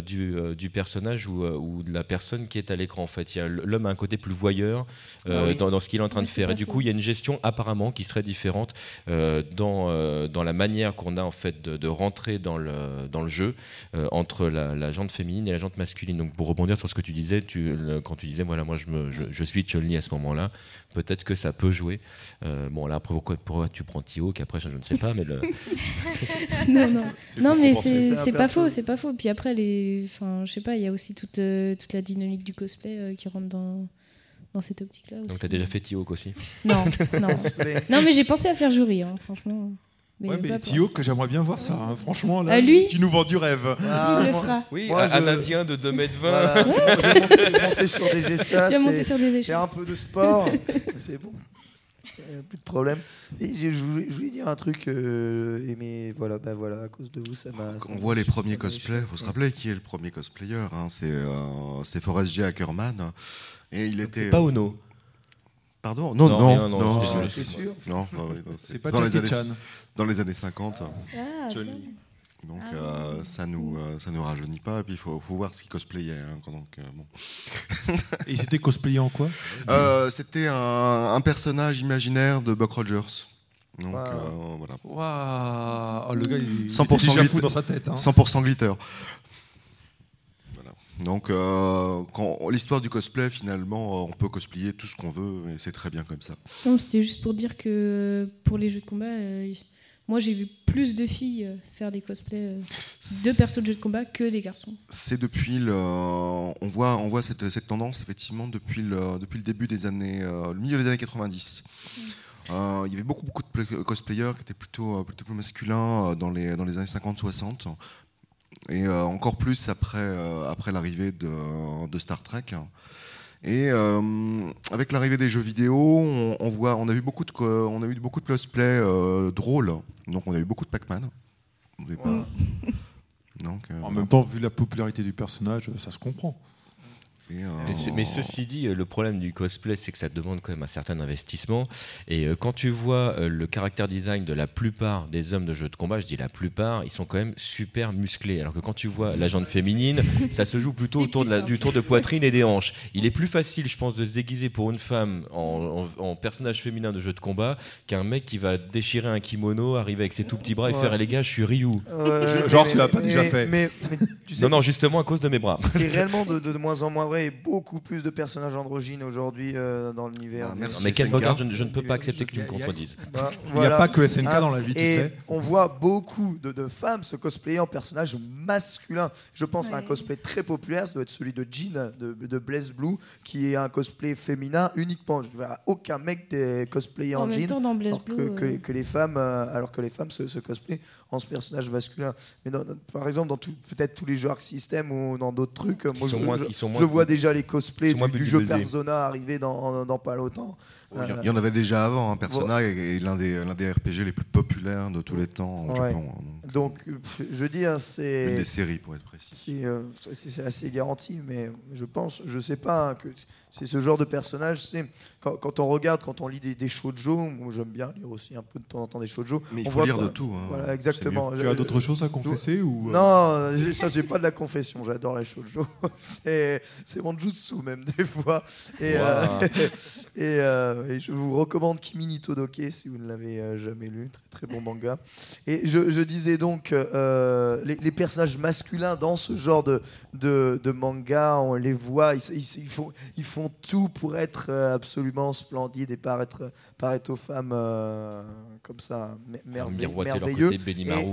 du, euh, du personnage ou, euh, ou de la personne qui est à l'écran. En fait, Il y a- l'homme a un côté plus voyeur euh, Ah oui. dans, dans ce qu'il est en train de faire. Et du coup, il y a une gestion apparemment qui serait différente euh, dans, euh, dans la manière qu'on a en fait de, de rentrer dans le, dans le jeu euh, entre la, la jante féminine et la jante masculine. Donc pour rebondir sur ce que tu disais, tu, le- quand tu disais voilà moi je, me, je, je suis Chun-Li à ce moment-là, peut-être que ça peut jouer. Euh, bon là après pourquoi, pourquoi tu prends Tio qu'après je, je ne sais pas mais le, non, non. Non, mais c'est pas faux, c'est pas faux. Puis après, les, enfin, je sais pas, il y a aussi toute, euh, toute la dynamique du cosplay euh, qui rentre dans, dans cette optique-là donc tu as déjà fait Tio aussi. Non, non. Mais- non, mais j'ai pensé à faire jury, hein, franchement. Mais Ouais, que j'aimerais bien voir ça. hein. Franchement, là, lui tu nous vends du rêve. Ah, Il le moi- fera. Oui, Moi, un, je- Indien de 2m20. Voilà, je vais monter, monter sur des échelles. un peu de sport, c'est bon. Euh, Plus de problème. Et je, je voulais, je voulais dire un truc, euh, et mais voilà, bah voilà, à cause de vous, ça m'a. On voit les premiers cosplays, il faut se rappeler qui est le premier cosplayer. hein, c'est euh, Forrest J. Ackerman. Et il était. Pas Ono. Pardon? Non, Non, non, non, c'est sûr. Non, non, oui, non, C'est pas dans les, années, Chan. dans les années 50. Ah, Johnny. Donc Ah. euh, ça nous euh, ça nous rajeunit pas. Et puis il faut, faut voir ce qu'il cosplayait. hein, donc, euh, bon. Et il s'était cosplayé en quoi? Euh, C'était un, un personnage imaginaire de Buck Rogers. Donc Wow. euh, voilà. Waouh oh, Le gars, il, il 100% était déjà glitter. fou dans sa tête. hein. 100% glitter. Voilà. Donc, euh, l'histoire du cosplay, finalement, on peut cosplayer tout ce qu'on veut et c'est très bien comme ça. Non, c'était juste pour dire que pour les jeux de combat, euh, moi j'ai vu plus de filles euh, faire des cosplays euh, de persos de jeux de combat que des garçons. C'est depuis le, on voit, on voit cette, cette tendance effectivement depuis le, depuis le début des années, euh, le milieu des années 90. Euh, il y avait beaucoup, beaucoup de pla- cosplayers qui étaient plutôt, plutôt plus masculins dans les, dans les années 50-60. Et euh, encore plus après, euh, après l'arrivée de, de Star Trek. Et euh, avec l'arrivée des jeux vidéo, on, on voit, on a eu beaucoup de, on a eu beaucoup de cosplay euh, drôles. Donc on a eu beaucoup de Pac-Man. Donc, euh, En même temps, vu la popularité du personnage, ça se comprend. Euh, Mais, ceci dit, euh, le problème du cosplay, c'est que ça demande quand même un certain investissement. Et euh, quand tu vois le caractère design de la plupart des hommes de jeux de combat, je dis la plupart, ils sont quand même super musclés. Alors que quand tu vois la jante féminine, ça se joue plutôt autour de la- du tour de poitrine et des hanches. Il est plus facile, je pense, de se déguiser pour une femme en, en- en personnage féminin de jeu de combat qu'un mec qui va déchirer un kimono, arriver avec ses tout petits bras et Ouais. faire Eh, les gars, je suis Ryu. Genre, mais- tu l'as pas mais- déjà fait. Mais, mais tu sais, Non, non, justement à cause de mes bras. c'est réellement de, de- de moins en moins vrai et beaucoup plus de personnages androgynes aujourd'hui euh, dans l'univers. Ah, merci. Mais SNK. Bogart, je, ne- je ne peux pas accepter que tu me Il y a- contredises. Bah, Il n'y voilà. a pas que SNK Ah, dans la vie, tu Et sais. on voit beaucoup de, de femmes se cosplayer en personnages masculins. Je pense à un cosplay très populaire, ça doit être celui de Jean de, de Blaze Blue, qui est un cosplay féminin uniquement. Je ne vois aucun mec des cosplayer en, En jean. temps, Alors que, Blue, que les, que les femmes, euh, alors que les femmes se, se cosplayent en ce personnage masculin. Mais dans- par exemple, dans tout- peut-être tous les jeux Arc System ou dans d'autres trucs, moi, sont je, moins- je- ils sont moins je vois déjà les cosplays du, du jeu. Persona arriver dans, dans pas longtemps. Il y- Euh, il y en avait déjà avant. Hein. Persona est est l'un des, l'un des RPG les plus populaires de tous les temps au Ouais. Japon. hein. Donc, euh, pff, je veux dire, Une c'est. des séries, pour être précis. C'est euh, c'est- c'est assez garanti, mais je pense, je sais pas, hein, que c'est ce genre de personnage. C'est quand, quand on regarde, quand on lit des, des shoujo, moi j'aime bien lire aussi un peu de temps en temps des shoujo. Mais il on faut voit lire pas- de tout. hein. Voilà, exactement. Tu as d'autres choses à confesser ou euh, Non, ça c'est pas de la confession. J'adore les shoujo. c'est c'est mon jutsu même des fois. Et, euh, et, euh, et je vous recommande Kimi Todoke si vous ne l'avez jamais lu. Très très bon manga. Et je, je disais donc euh, les, les personnages masculins dans ce genre de, de, de manga, on les voit, ils, ils- ils font, ils font tout pour être euh, absolument splendides et paraître, paraître aux femmes euh, comme ça merveilleux.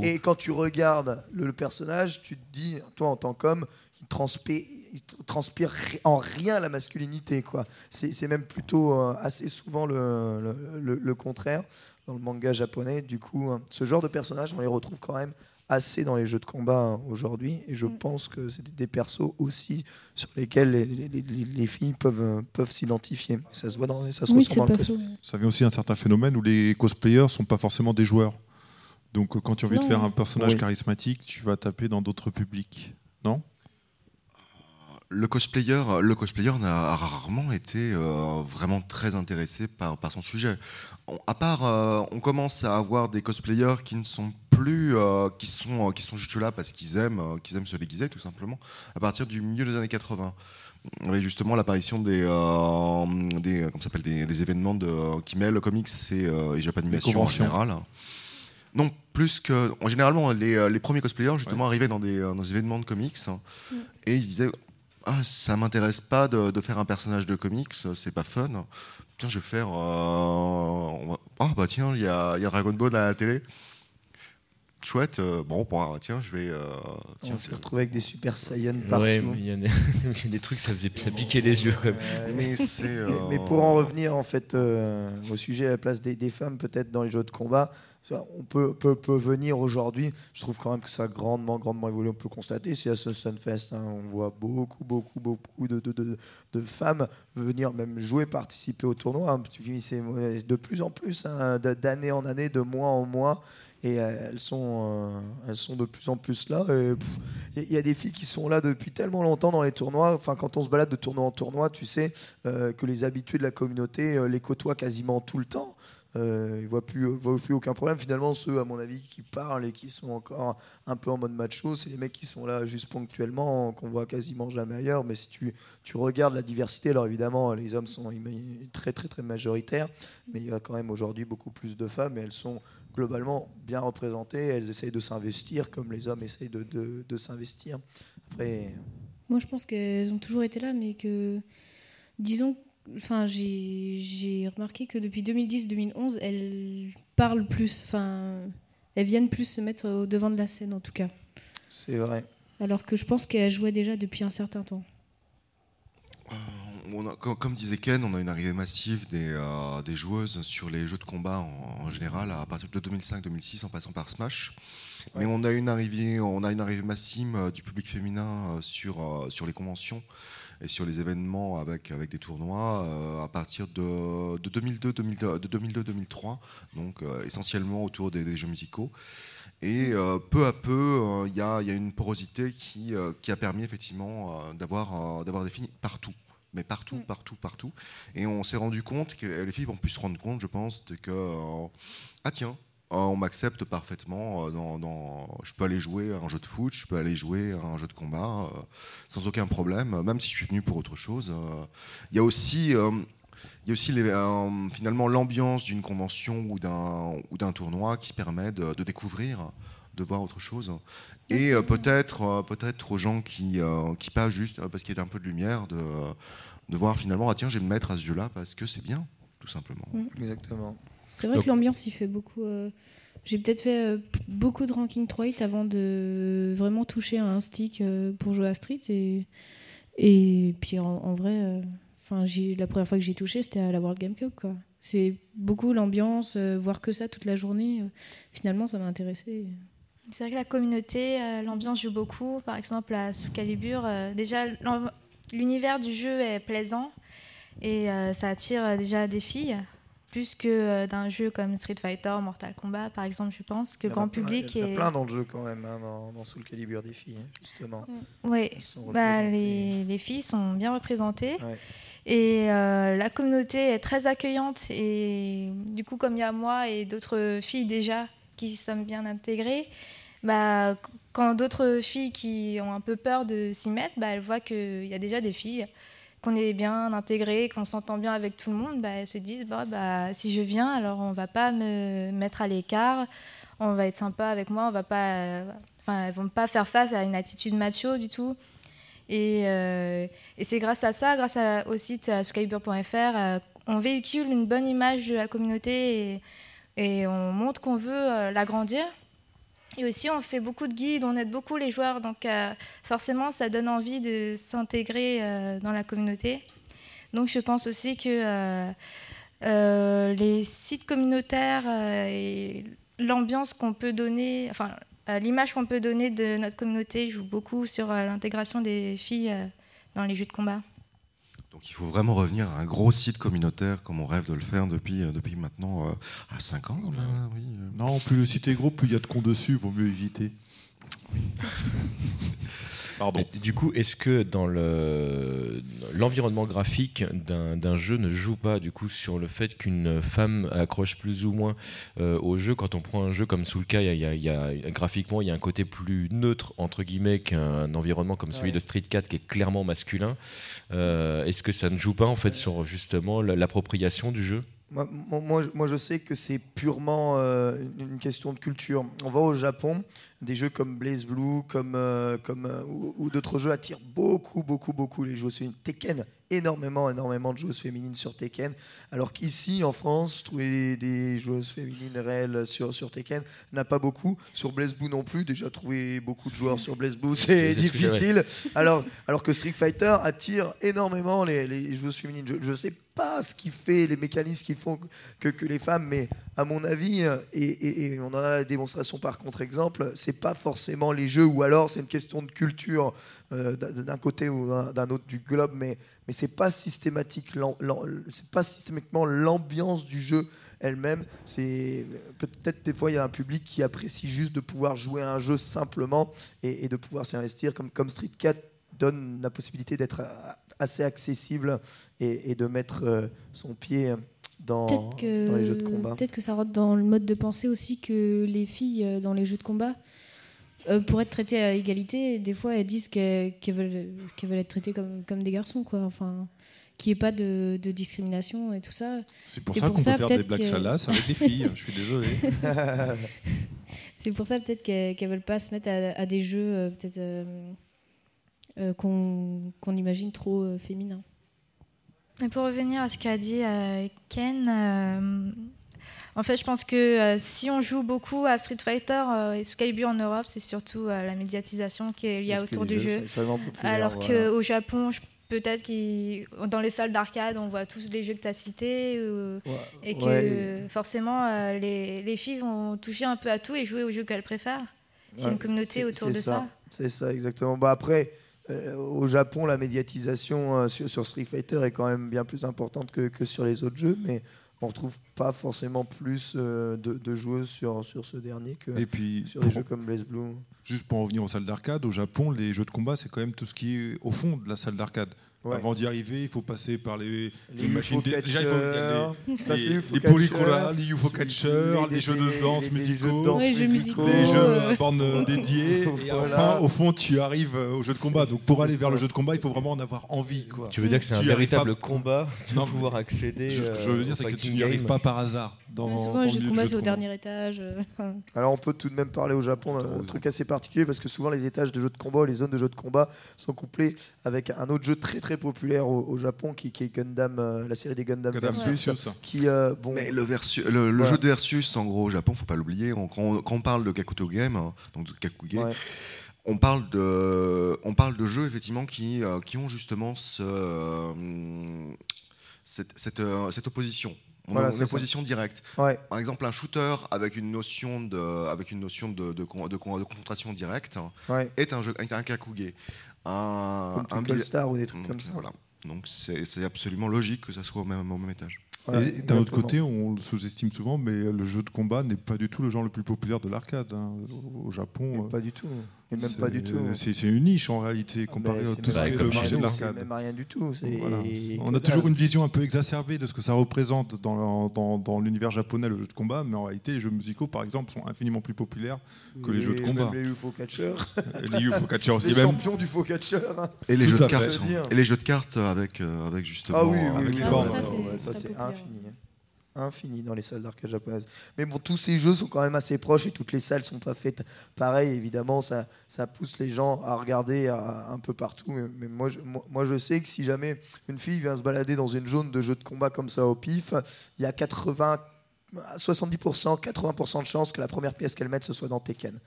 Et, et quand tu regardes le, le personnage, tu te dis, toi en tant qu'homme, il transpire, il tr- transpire en rien la masculinité. quoi. C'est même plutôt euh, assez souvent le, le- contraire dans le manga japonais. Du coup, euh, ce genre de personnages, on les retrouve quand même assez dans les jeux de combat hein, aujourd'hui. Et je Mm. pense que c'est des- persos aussi sur lesquels les, les- les- les- les filles peuvent, peuvent s'identifier. Ça se voit dans, ça se oui, ressent c'est dans le cosplay. Ça vient aussi d'un certain phénomène où les cosplayers sont pas forcément des joueurs. Donc euh, quand tu as envie de faire un personnage Oui. charismatique, tu vas taper dans d'autres publics. Non? Le cosplayer, le cosplayer n'a rarement été euh, vraiment très intéressé par, par son sujet. On- à part, euh, on commence à avoir des cosplayers qui ne sont plus, euh, qui sont, qui sont juste là parce qu'ils aiment, qu'ils aiment se déguiser tout simplement. À partir du milieu des années 80, avec justement l'apparition des, euh, des, s'appelle, des, des événements de, qui mêlent comics et, euh, et japanimation en général. Non, plus que. En généralement, les, les premiers cosplayers justement arrivaient dans des, dans des événements de comics et ils disaient ah, ça m'intéresse pas de, de faire un personnage de comics, c'est pas fun. Tiens, je vais faire. euh, Ah, bah tiens, il y a, il y a Dragon Ball à la télé. Chouette, euh, bon, bon, tiens, je vais. euh, tiens, On c'est- se retrouve avec des super saiyans partout. Ouais, mais il y, a des- il y a des trucs, ça faisait ça piquait les yeux. Quand même. Mais c'est. Mais, mais euh, pour en revenir en fait euh, au sujet à la place des, des femmes peut-être dans les jeux de combat, on peut, peut, peut venir aujourd'hui. Je trouve quand même que ça a grandement, grandement évolué. On peut constater, c'est à ce Sunfest, hein, on voit beaucoup, beaucoup, beaucoup de, de, de, de femmes venir même jouer, participer au tournoi. hein. C'est de plus en plus, hein, d'année en année, de mois en mois. Et euh, elles sont, euh, elles sont de plus en plus là. Il y, a- des filles qui sont là depuis tellement longtemps dans les tournois. Enfin, quand on se balade de tournoi en tournoi, tu sais euh, que les habitués de la communauté les côtoient quasiment tout le temps. Euh, ils voient plus, voient plus aucun problème. Finalement, ceux, à mon avis, qui parlent et qui sont encore un peu en mode macho, c'est les mecs qui sont là juste ponctuellement, qu'on voit quasiment jamais ailleurs. Mais si tu, tu regardes la diversité, alors évidemment, les hommes sont très, très, très majoritaires, mais il y a quand même aujourd'hui beaucoup plus de femmes et elles sont globalement bien représentées. Elles essayent de s'investir comme les hommes essayent de, de- de s'investir. Après, Moi, je pense qu'elles ont toujours été là, mais que, disons, enfin, j'ai j'ai remarqué que depuis 2010-2011, elles parlent plus, enfin, elles viennent plus se mettre au devant de la scène, en tout cas. c'est vrai. Alors que je pense qu'elles jouaient déjà depuis un certain temps. On a- comme, comme disait Ken, on a une arrivée massive des, euh, des joueuses sur les jeux de combat en, en général à partir de 2005-2006 en passant par Smash. Mais on a une arrivée, on a une arrivée massive euh, du public féminin euh, sur, euh, sur les conventions et sur les événements avec, avec des tournois euh, à partir de, de 2002, 2002, de 2002-2003, donc euh, essentiellement autour des, des jeux musicaux. Et euh, peu à peu, il y, a, il y a une porosité qui, qui a permis effectivement d'avoir d'avoir des filles partout. Mais partout, partout, partout. Et on s'est rendu compte que les filles ont pu se rendre compte, je pense, que euh, ah tiens, on m'accepte parfaitement. euh, Dans, dans- je peux aller jouer à un jeu de foot, je peux aller jouer à un jeu de combat euh, sans aucun problème, même si je suis venu pour autre chose. euh. Il y a aussi euh, il y a aussi les- euh, finalement l'ambiance d'une convention ou d'un ou d'un tournoi qui permet de, de découvrir, de voir autre chose. Et euh, peut-être euh, peut-être aux gens qui euh, qui pas juste euh, parce qu'il y a un peu de lumière de de voir finalement ah tiens je vais me mettre à ce jeu-là parce que c'est bien tout simplement. Exactement. C'est vrai Donc- que l'ambiance, il fait beaucoup. euh, J'ai peut-être fait euh, beaucoup de ranking 3 avant de vraiment toucher à un stick euh, pour jouer à Street. Et, et puis en, en vrai, euh, enfin, la première fois que j'ai touché, c'était à la World Game Cup. quoi. C'est beaucoup l'ambiance, euh, voir que ça toute la journée. euh, finalement, ça m'a intéressé. C'est vrai que la communauté, euh, l'ambiance joue beaucoup. Par exemple, à Soul Calibur, euh, déjà, l'univers du jeu est plaisant et euh, ça attire déjà des filles, plus que euh, d'un jeu comme Street Fighter, Mortal Kombat, par exemple, je pense, que Il y le en a grand public Il y a est. plein dans le jeu quand même, hein, dans, dans Soul Calibur des filles, hein, justement. Oui, Elles sont bah, les, les filles sont bien représentées. Ouais. Et euh, la communauté est très accueillante. Et du coup, comme il y a moi et d'autres filles déjà qui y sommes bien intégrées, bah, quand d'autres filles qui ont un peu peur de s'y mettre, bah, elles voient qu'il y a déjà des filles, qu'on est bien intégrées, qu'on s'entend bien avec tout le monde, bah, elles se disent bah, bah, si je viens, alors on va pas me mettre à l'écart, on va être sympa avec moi, on va pas, euh, vont pas faire face à une attitude macho du tout. Et, euh, c'est grâce à ça, grâce à- au site soulcalibur.fr, euh, on véhicule une bonne image de la communauté et, et on montre qu'on veut l'agrandir. Et aussi, on fait beaucoup de guides, on aide beaucoup les joueurs, donc euh, forcément, ça donne envie de s'intégrer euh, dans la communauté. Donc, je pense aussi que euh, les sites communautaires et l'ambiance qu'on peut donner, enfin, l'image qu'on peut donner de notre communauté joue beaucoup sur l'intégration des filles dans les jeux de combat. Donc il faut vraiment revenir à un gros site communautaire comme on rêve de le faire depuis, euh, depuis maintenant euh, à 5 ans. quand même, hein, oui, euh. Non, plus le site est gros, plus il y a de cons dessus, vaut mieux éviter. Pardon. Mais Du coup, est-ce que dans le- l'environnement graphique d'un jeu ne joue pas du coup sur le fait qu'une femme accroche plus ou moins euh, au jeu? Quand on prend un jeu comme Soulka, il y a, il y a- il y a- graphiquement, il y a un côté plus neutre entre guillemets qu'un environnement comme celui Ouais. de Street 4 qui est clairement masculin. Euh, est-ce que ça ne joue pas en fait sur justement l- l'appropriation du jeu? Moi, je- sais que c'est purement euh, une question de culture. On va au Japon, des jeux comme Blaze Blue, comme, euh, comme, euh, ou, ou d'autres jeux attirent beaucoup, beaucoup, beaucoup les joueurs. C'est une Tekken énormément, énormément de joueuses féminines sur Tekken. Alors qu'ici, en France, trouver des joueuses féminines réelles sur, sur Tekken n'a pas beaucoup. Sur Blaze Blue non plus. Déjà, trouver beaucoup de joueurs sur Blaze Blue, c'est difficile. Alors, alors que Street Fighter attire énormément les, les joueuses féminines. Je ne sais pas ce qui fait, les mécanismes qui font que, que les femmes, mais à mon avis, euh, et, on en a la démonstration par contre-exemple, c'est pas forcément les jeux, ou alors c'est une question de culture euh, d'un côté ou d'un autre du globe, mais, mais c'est pas systématique, c'est pas systématiquement l'ambiance du jeu elle-même. C'est peut-être des fois il y a un public qui apprécie juste de pouvoir jouer à un jeu simplement et, de pouvoir s'y investir, comme, comme Street 4 donne la possibilité d'être euh, assez accessible et, de mettre son pied dans, Peut-être que, dans les jeux de combat. peut-être que ça rentre dans le mode de pensée aussi que les filles euh, dans les jeux de combat, euh, pour être traitées à égalité, des fois elles disent qu'elles veulent, qu'elles veulent être traitées comme, comme des garçons, quoi. Enfin, qu'il n'y ait pas de, de discrimination et tout ça. C'est pour ça qu'on ça, peut faire des blagues que- salaces avec des filles. Je suis désolé. C'est pour ça peut-être qu'elles qu'elles veulent pas se mettre à, à des jeux euh, peut-être euh, euh, qu'on qu'on imagine trop euh, féminins. Et pour revenir à ce qu'a dit euh, Ken, euh, en fait, je pense que euh, si on joue beaucoup à Street Fighter euh, et Soul Calibur en Europe, c'est surtout euh, la médiatisation qu'il y a autour du jeu. Alors qu'au Japon, peut-être que dans les salles d'arcade, on voit tous les jeux que tu as cités. ou- Ouais, et que ouais. forcément, les, les filles vont toucher un peu à tout et jouer aux jeux qu'elles préfèrent. C'est Ouais, une communauté autour de ça. C'est ça, exactement. Bah après, au Japon, la médiatisation euh, sur, sur Street Fighter est quand même bien plus importante que, que sur les autres jeux, mais on retrouve pas forcément plus euh, de, de joueuses sur, sur ce dernier que Et puis, sur des jeux comme Blaze Blue. Juste pour en revenir aux salles d'arcade, au Japon, les jeux de combat, c'est quand même tout ce qui est au fond de la salle d'arcade. Ouais. Avant d'y arriver, il faut passer par les, Les machines. Dé- Déjà, il faut- les, les les, polycolas, les UFO catcheurs, les, les- jeux les- de danse les- les jeux de musicaux, les jeux musicaux, les jeux euh, à borne euh, dédiée. Et Voilà. enfin, au fond, tu arrives euh, au jeu de combat. Donc, pour aller vers le jeu de combat, il faut vraiment en avoir envie. Quoi. Tu veux dire que c'est un véritable pas- combat de Non, pouvoir accéder Je, euh, je veux dire, c'est que tu n'y arrives pas par hasard. Dans, souvent, le jeux de combat, c'est jeu au dernier étage. euh, Alors on peut tout de même parler au Japon d'un truc assez particulier parce que souvent les étages de jeux de combat, ou les zones de jeux de combat sont couplés avec un autre jeu très très populaire au, au Japon qui, qui est Gundam, euh, la série des Gundam, Gundam Versus, qui euh, bon, Mais le, versu- le, le Voilà. jeu de versus, en gros, au Japon, faut pas l'oublier. on- Quand, on- quand on parle de Kakuto Game, hein, donc de Kakuge, ouais, on parle de, on parle de jeux effectivement qui, euh, qui ont justement ce, euh, cette, cette, euh, cette opposition. On Voilà, a une opposition directe. ouais, Par exemple, un shooter avec une notion de, avec une notion de, de, con- de con- de confrontation directe ouais, est un jeu, est un Kakuge. Un, comme un Pickle bil- Star ou des trucs comme ça. Voilà. Donc c'est c'est absolument logique que ça soit au même, au même étage. Voilà, d'un autre côté, on le sous-estime souvent, mais le jeu de combat n'est pas du tout le genre le plus populaire de l'arcade. hein. Au Japon, euh, pas du tout, et même c'est- pas du tout. C'est une niche en réalité comparé Mais à tout ce Bah, qui est le marché de l'arcade. même rien du tout. Voilà. On a toujours une vision un peu exacerbée de ce que ça représente dans, dans- dans l'univers japonais, le jeu de combat, mais en réalité, les jeux musicaux, par exemple, sont infiniment plus populaires que les jeux de combat. Même les UFO catcheurs, les UFO catchers les même- champions du faux catcheur. hein. Et les Tout jeux de cartes, et les jeux de cartes avec, euh, avec justement. Ah oui, oui, avec oui, les ouais, Ça, c'est infini. Infini dans les salles d'arcade japonaises. Mais bon, tous ces jeux sont quand même assez proches et toutes les salles sont pas faites pareil. Évidemment, ça, ça pousse les gens à regarder un peu partout. Mais, moi, je, moi, je sais que si jamais une fille vient se balader dans une zone de jeux de combat comme ça au pif, il y a 80, 70%, 80% de chances que la première pièce qu'elle mette ce soit dans Tekken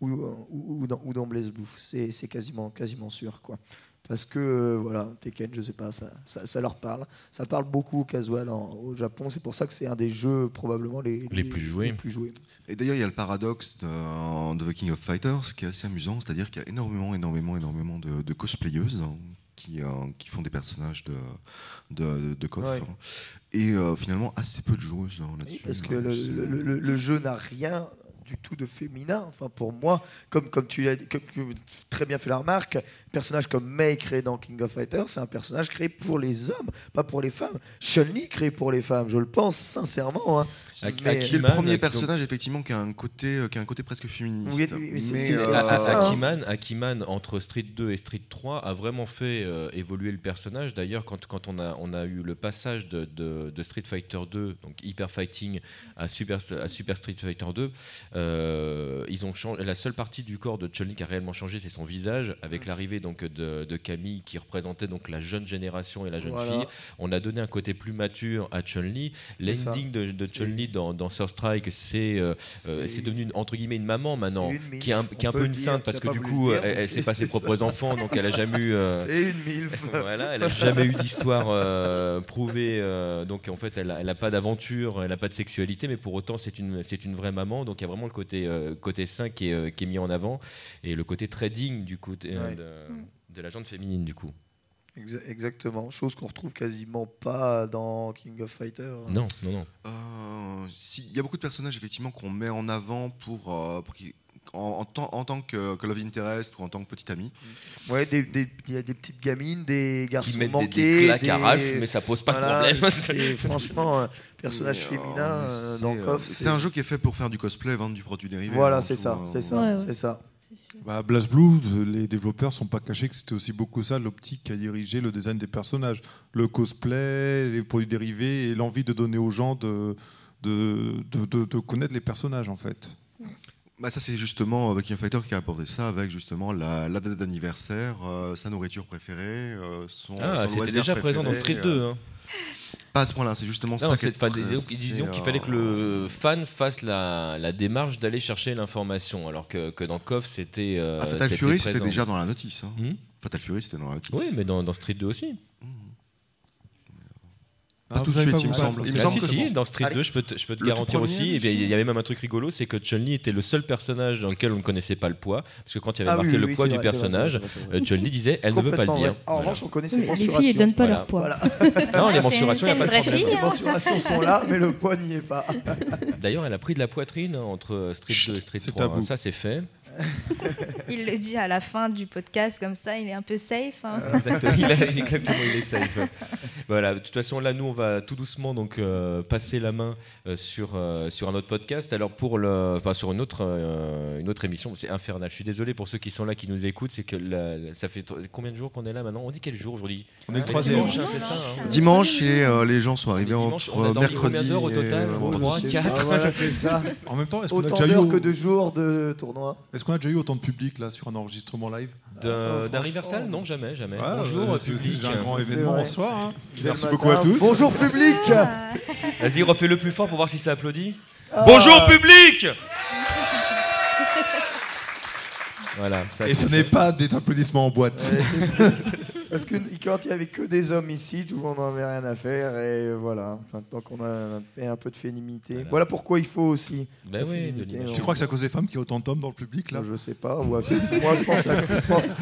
ou, ou dans, ou dans Blaze c'est quasiment, quasiment sûr. Quoi. Parce que euh, voilà, Tekken, je sais pas, ça, ça, ça leur parle. Ça parle beaucoup au casual en- au Japon. C'est pour ça que c'est un des jeux probablement les, Les plus joués. les plus joués. Et d'ailleurs, il y a le paradoxe de, de The King of Fighters qui est assez amusant, c'est-à-dire qu'il y a énormément, énormément, énormément de, de cosplayeuses hein, qui, euh, qui font des personnages de, de, de. Ouais. hein. Et euh, finalement, assez peu de joueuses hein, là-dessus. Parce que hein, le, c'est- le- le- le jeu n'a rien du tout de féminin. Enfin, pour moi, comme, comme tu l'as comme tu as très bien fait la remarque, un personnage comme Mei créé dans King of Fighters, c'est un personnage créé pour les hommes, pas pour les femmes. Chun-Li créé pour les femmes, je le pense sincèrement. hein. C'est Mais- c'est le premier personnage effectivement qui a un côté, euh, qui a un côté presque féministe. Oui, Mais, c'est- euh, Ah, hein. Akiman, Akiman, entre Street 2 et Street 3, a vraiment fait euh, évoluer le personnage. D'ailleurs, quand, quand on, a, on a eu le passage de, de- de Street Fighter 2, donc Hyper Fighting, à Super, à Super Street Fighter 2, euh, ils ont changé. La seule partie du corps de Chun-Li qui a réellement changé, c'est son visage, avec l'arrivée donc de, de Camille qui représentait donc la jeune génération et la jeune Voilà. fille. On a donné un côté plus mature à Chun-Li. L'ending de, de Chun-Li dans, dans Strike, c'est euh, euh, c'est devenu une- entre guillemets une maman maintenant, une qui est un, qui est un peu une dire, sainte parce que du coup, dire, elle, elle c'est- pas ses propres ça. enfants, donc elle a jamais eu. euh, C'est une milf. voilà, elle a jamais eu d'histoire prouvée, donc en fait elle a, elle a pas d'aventure, elle a pas de sexualité, mais pour autant c'est une c'est une vraie maman, donc il y a vraiment le côté euh, côté sain qui est, euh, qui est mis en avant et le côté très digne du coup de, Ouais. de, de la gente féminine du coup. Exa- Exactement. Chose qu'on retrouve quasiment pas dans King of Fighters. Non, non, non. Euh, si, Il y a beaucoup de personnages effectivement qu'on met en avant pour, euh, pour qu'ils- en, en tant, en tant que, que love interest ou en tant que petit ami. Ouais, des- des- il y a des petites gamines, des Qui garçons mettent des, manqués. des claques à des- Ralph, mais ça pose pas Voilà, de problème. c'est franchement un personnage Mais, euh, féminin mais euh, c'est, dans euh, KOF. C'est un jeu qui est fait pour faire du cosplay, vendre du produit dérivé. Voilà, c'est ça, hein. c'est ça, Ouais, ouais. c'est ça. Bah, BlazBlue, les développeurs sont pas cachés que c'était aussi beaucoup ça, l'optique qui a dirigé le design des personnages. Le cosplay, les produits dérivés et l'envie de donner aux gens de, de, de, de- de connaître les personnages en fait. Bah, ça, c'est justement euh, King of Fighter qui a apporté ça avec justement la, la date d'anniversaire, euh, sa nourriture préférée, euh, son. Ah, son c'était déjà présent dans Street 2. euh, hein. Pas à ce point-là, c'est justement Non, ça. qui c'est- disons, qu'il fallait que euh, le fan fasse la, la démarche d'aller chercher l'information, alors que, que dans KOF c'était. euh, Ah, Fatal Fury, c'était déjà dans la notice. hein. Hmm Fatal Fury, c'était dans la notice. Oui, mais dans, dans Street 2 aussi. Pas Ah, tout de suite, il me semble. Il me Ah, semble si, que si, c'est- dans Street Allez. 2, je peux te, je peux te Le tout garantir aussi. Et bien, il y avait même un truc rigolo, c'est que Chun-Li était le seul personnage dans lequel on ne connaissait pas le poids. Parce que quand il y avait Ah marqué le poids du personnage, euh, Chun-Li disait Elle ne veut pas le dire. En revanche, on Oui, les mensurations. filles, elles donnent pas leur poids. Non, les mensurations, il n'y a pas de problème. fille, Les mensurations sont là, mais le poids n'y est pas. D'ailleurs, elle a pris de la poitrine hein, entre Street 2 et Street c'est 3. tabou. Ça, c'est fait. Il le dit à la fin du podcast, comme ça, il est un peu safe. hein. Exactement, il, a- exactement, il est safe. Voilà, de toute façon, là, nous, on va tout doucement donc euh, passer la main euh, sur, euh, sur un autre podcast. Alors, pour le, enfin, sur une autre, euh, une autre émission, c'est infernal. Je suis désolé pour ceux qui sont là, qui nous écoutent. C'est que la- la- ça fait combien de jours qu'on est là maintenant? On dit quel jour aujourd'hui On est le Mais troisième. dimanche, hein, c'est ça. hein. Dimanche, et euh, les gens sont arrivés dimanche, entre on a dormi mercredi. combien d'heures au et total? vendredi. Trois, C'est quatre. ça, voilà, c'est ça. En même temps, est-ce qu'on a, Autant déjà eu, d'heures que de jours de tournoi. Est-ce qu'on a déjà eu autant de public là sur un enregistrement live Ah, D'un. Riversal Non, jamais, jamais. Ouais, Bonjour, euh, c'est- public. J'ai un grand événement en soir. hein. Merci le beaucoup à tous. Bonjour public Ah. Vas-y, refais-le plus fort pour voir si ça applaudit. Ah. Bonjour, public Voilà, ça Et ce n'est pas des applaudissements en boîte. Parce que quand il y avait que des hommes ici, tout le monde n'avait rien à faire et voilà. Enfin, tant qu'on a un, un peu de féminité. Voilà. Voilà. pourquoi il faut aussi. Ben la oui, féminité. Tu crois que c'est à cause des femmes qu'il y a autant d'hommes dans le public là? Je sais pas. Moi, je pense, à, je pense,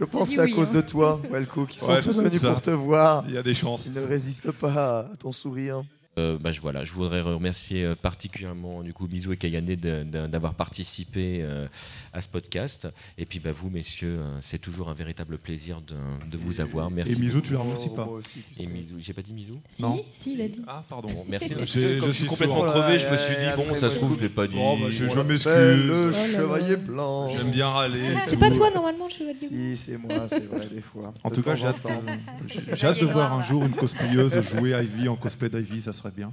je c'est à oui, cause hein. de toi, Welco, qui sont tous venus ça. pour te voir. Il y a des chances. Ils ne résistent pas à ton sourire. Euh, bah, je, voilà, je voudrais remercier euh, particulièrement du coup Bisou et Kayane d'avoir participé euh, à ce podcast. Et puis bah, vous, messieurs, c'est toujours un véritable plaisir de, de vous avoir. Merci. Et beaucoup. tu la remercies Oh, pas. aussi, Et. Misou, j'ai pas dit Misou Si, Non. si, il a dit. Ah, pardon. Bon, merci. Comme je je suis complètement crevé, je me suis dit bon, ça se trouve, je l'ai pas dit. Oh, bah, je, je m'excuse. Le Oh là. chevalier blanc. J'aime bien râler. C'est pas toi normalement, je vais Si, c'est moi, c'est vrai, des fois. En tout cas, j'ai hâte, de voir un jour une cosplayeuse jouer Ivy en cosplay d'Ivy, ça serait bien.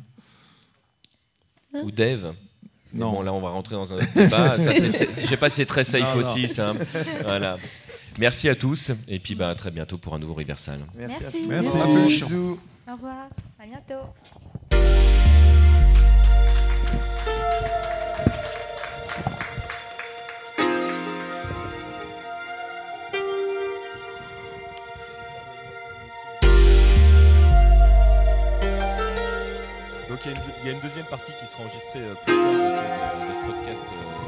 Ou Dave. Mais Non. Bon, là, on va rentrer dans un autre débat. Ça, c'est- c'est- je sais pas si c'est très safe Non, non. aussi, ça. Voilà. Merci à tous. Et puis, bah, à très bientôt pour un nouveau Riversal. Merci. Merci. à- Merci. Au revoir. À bientôt. Donc il y, a une- deuxième partie qui sera enregistrée euh, plus tard de ce podcast. euh,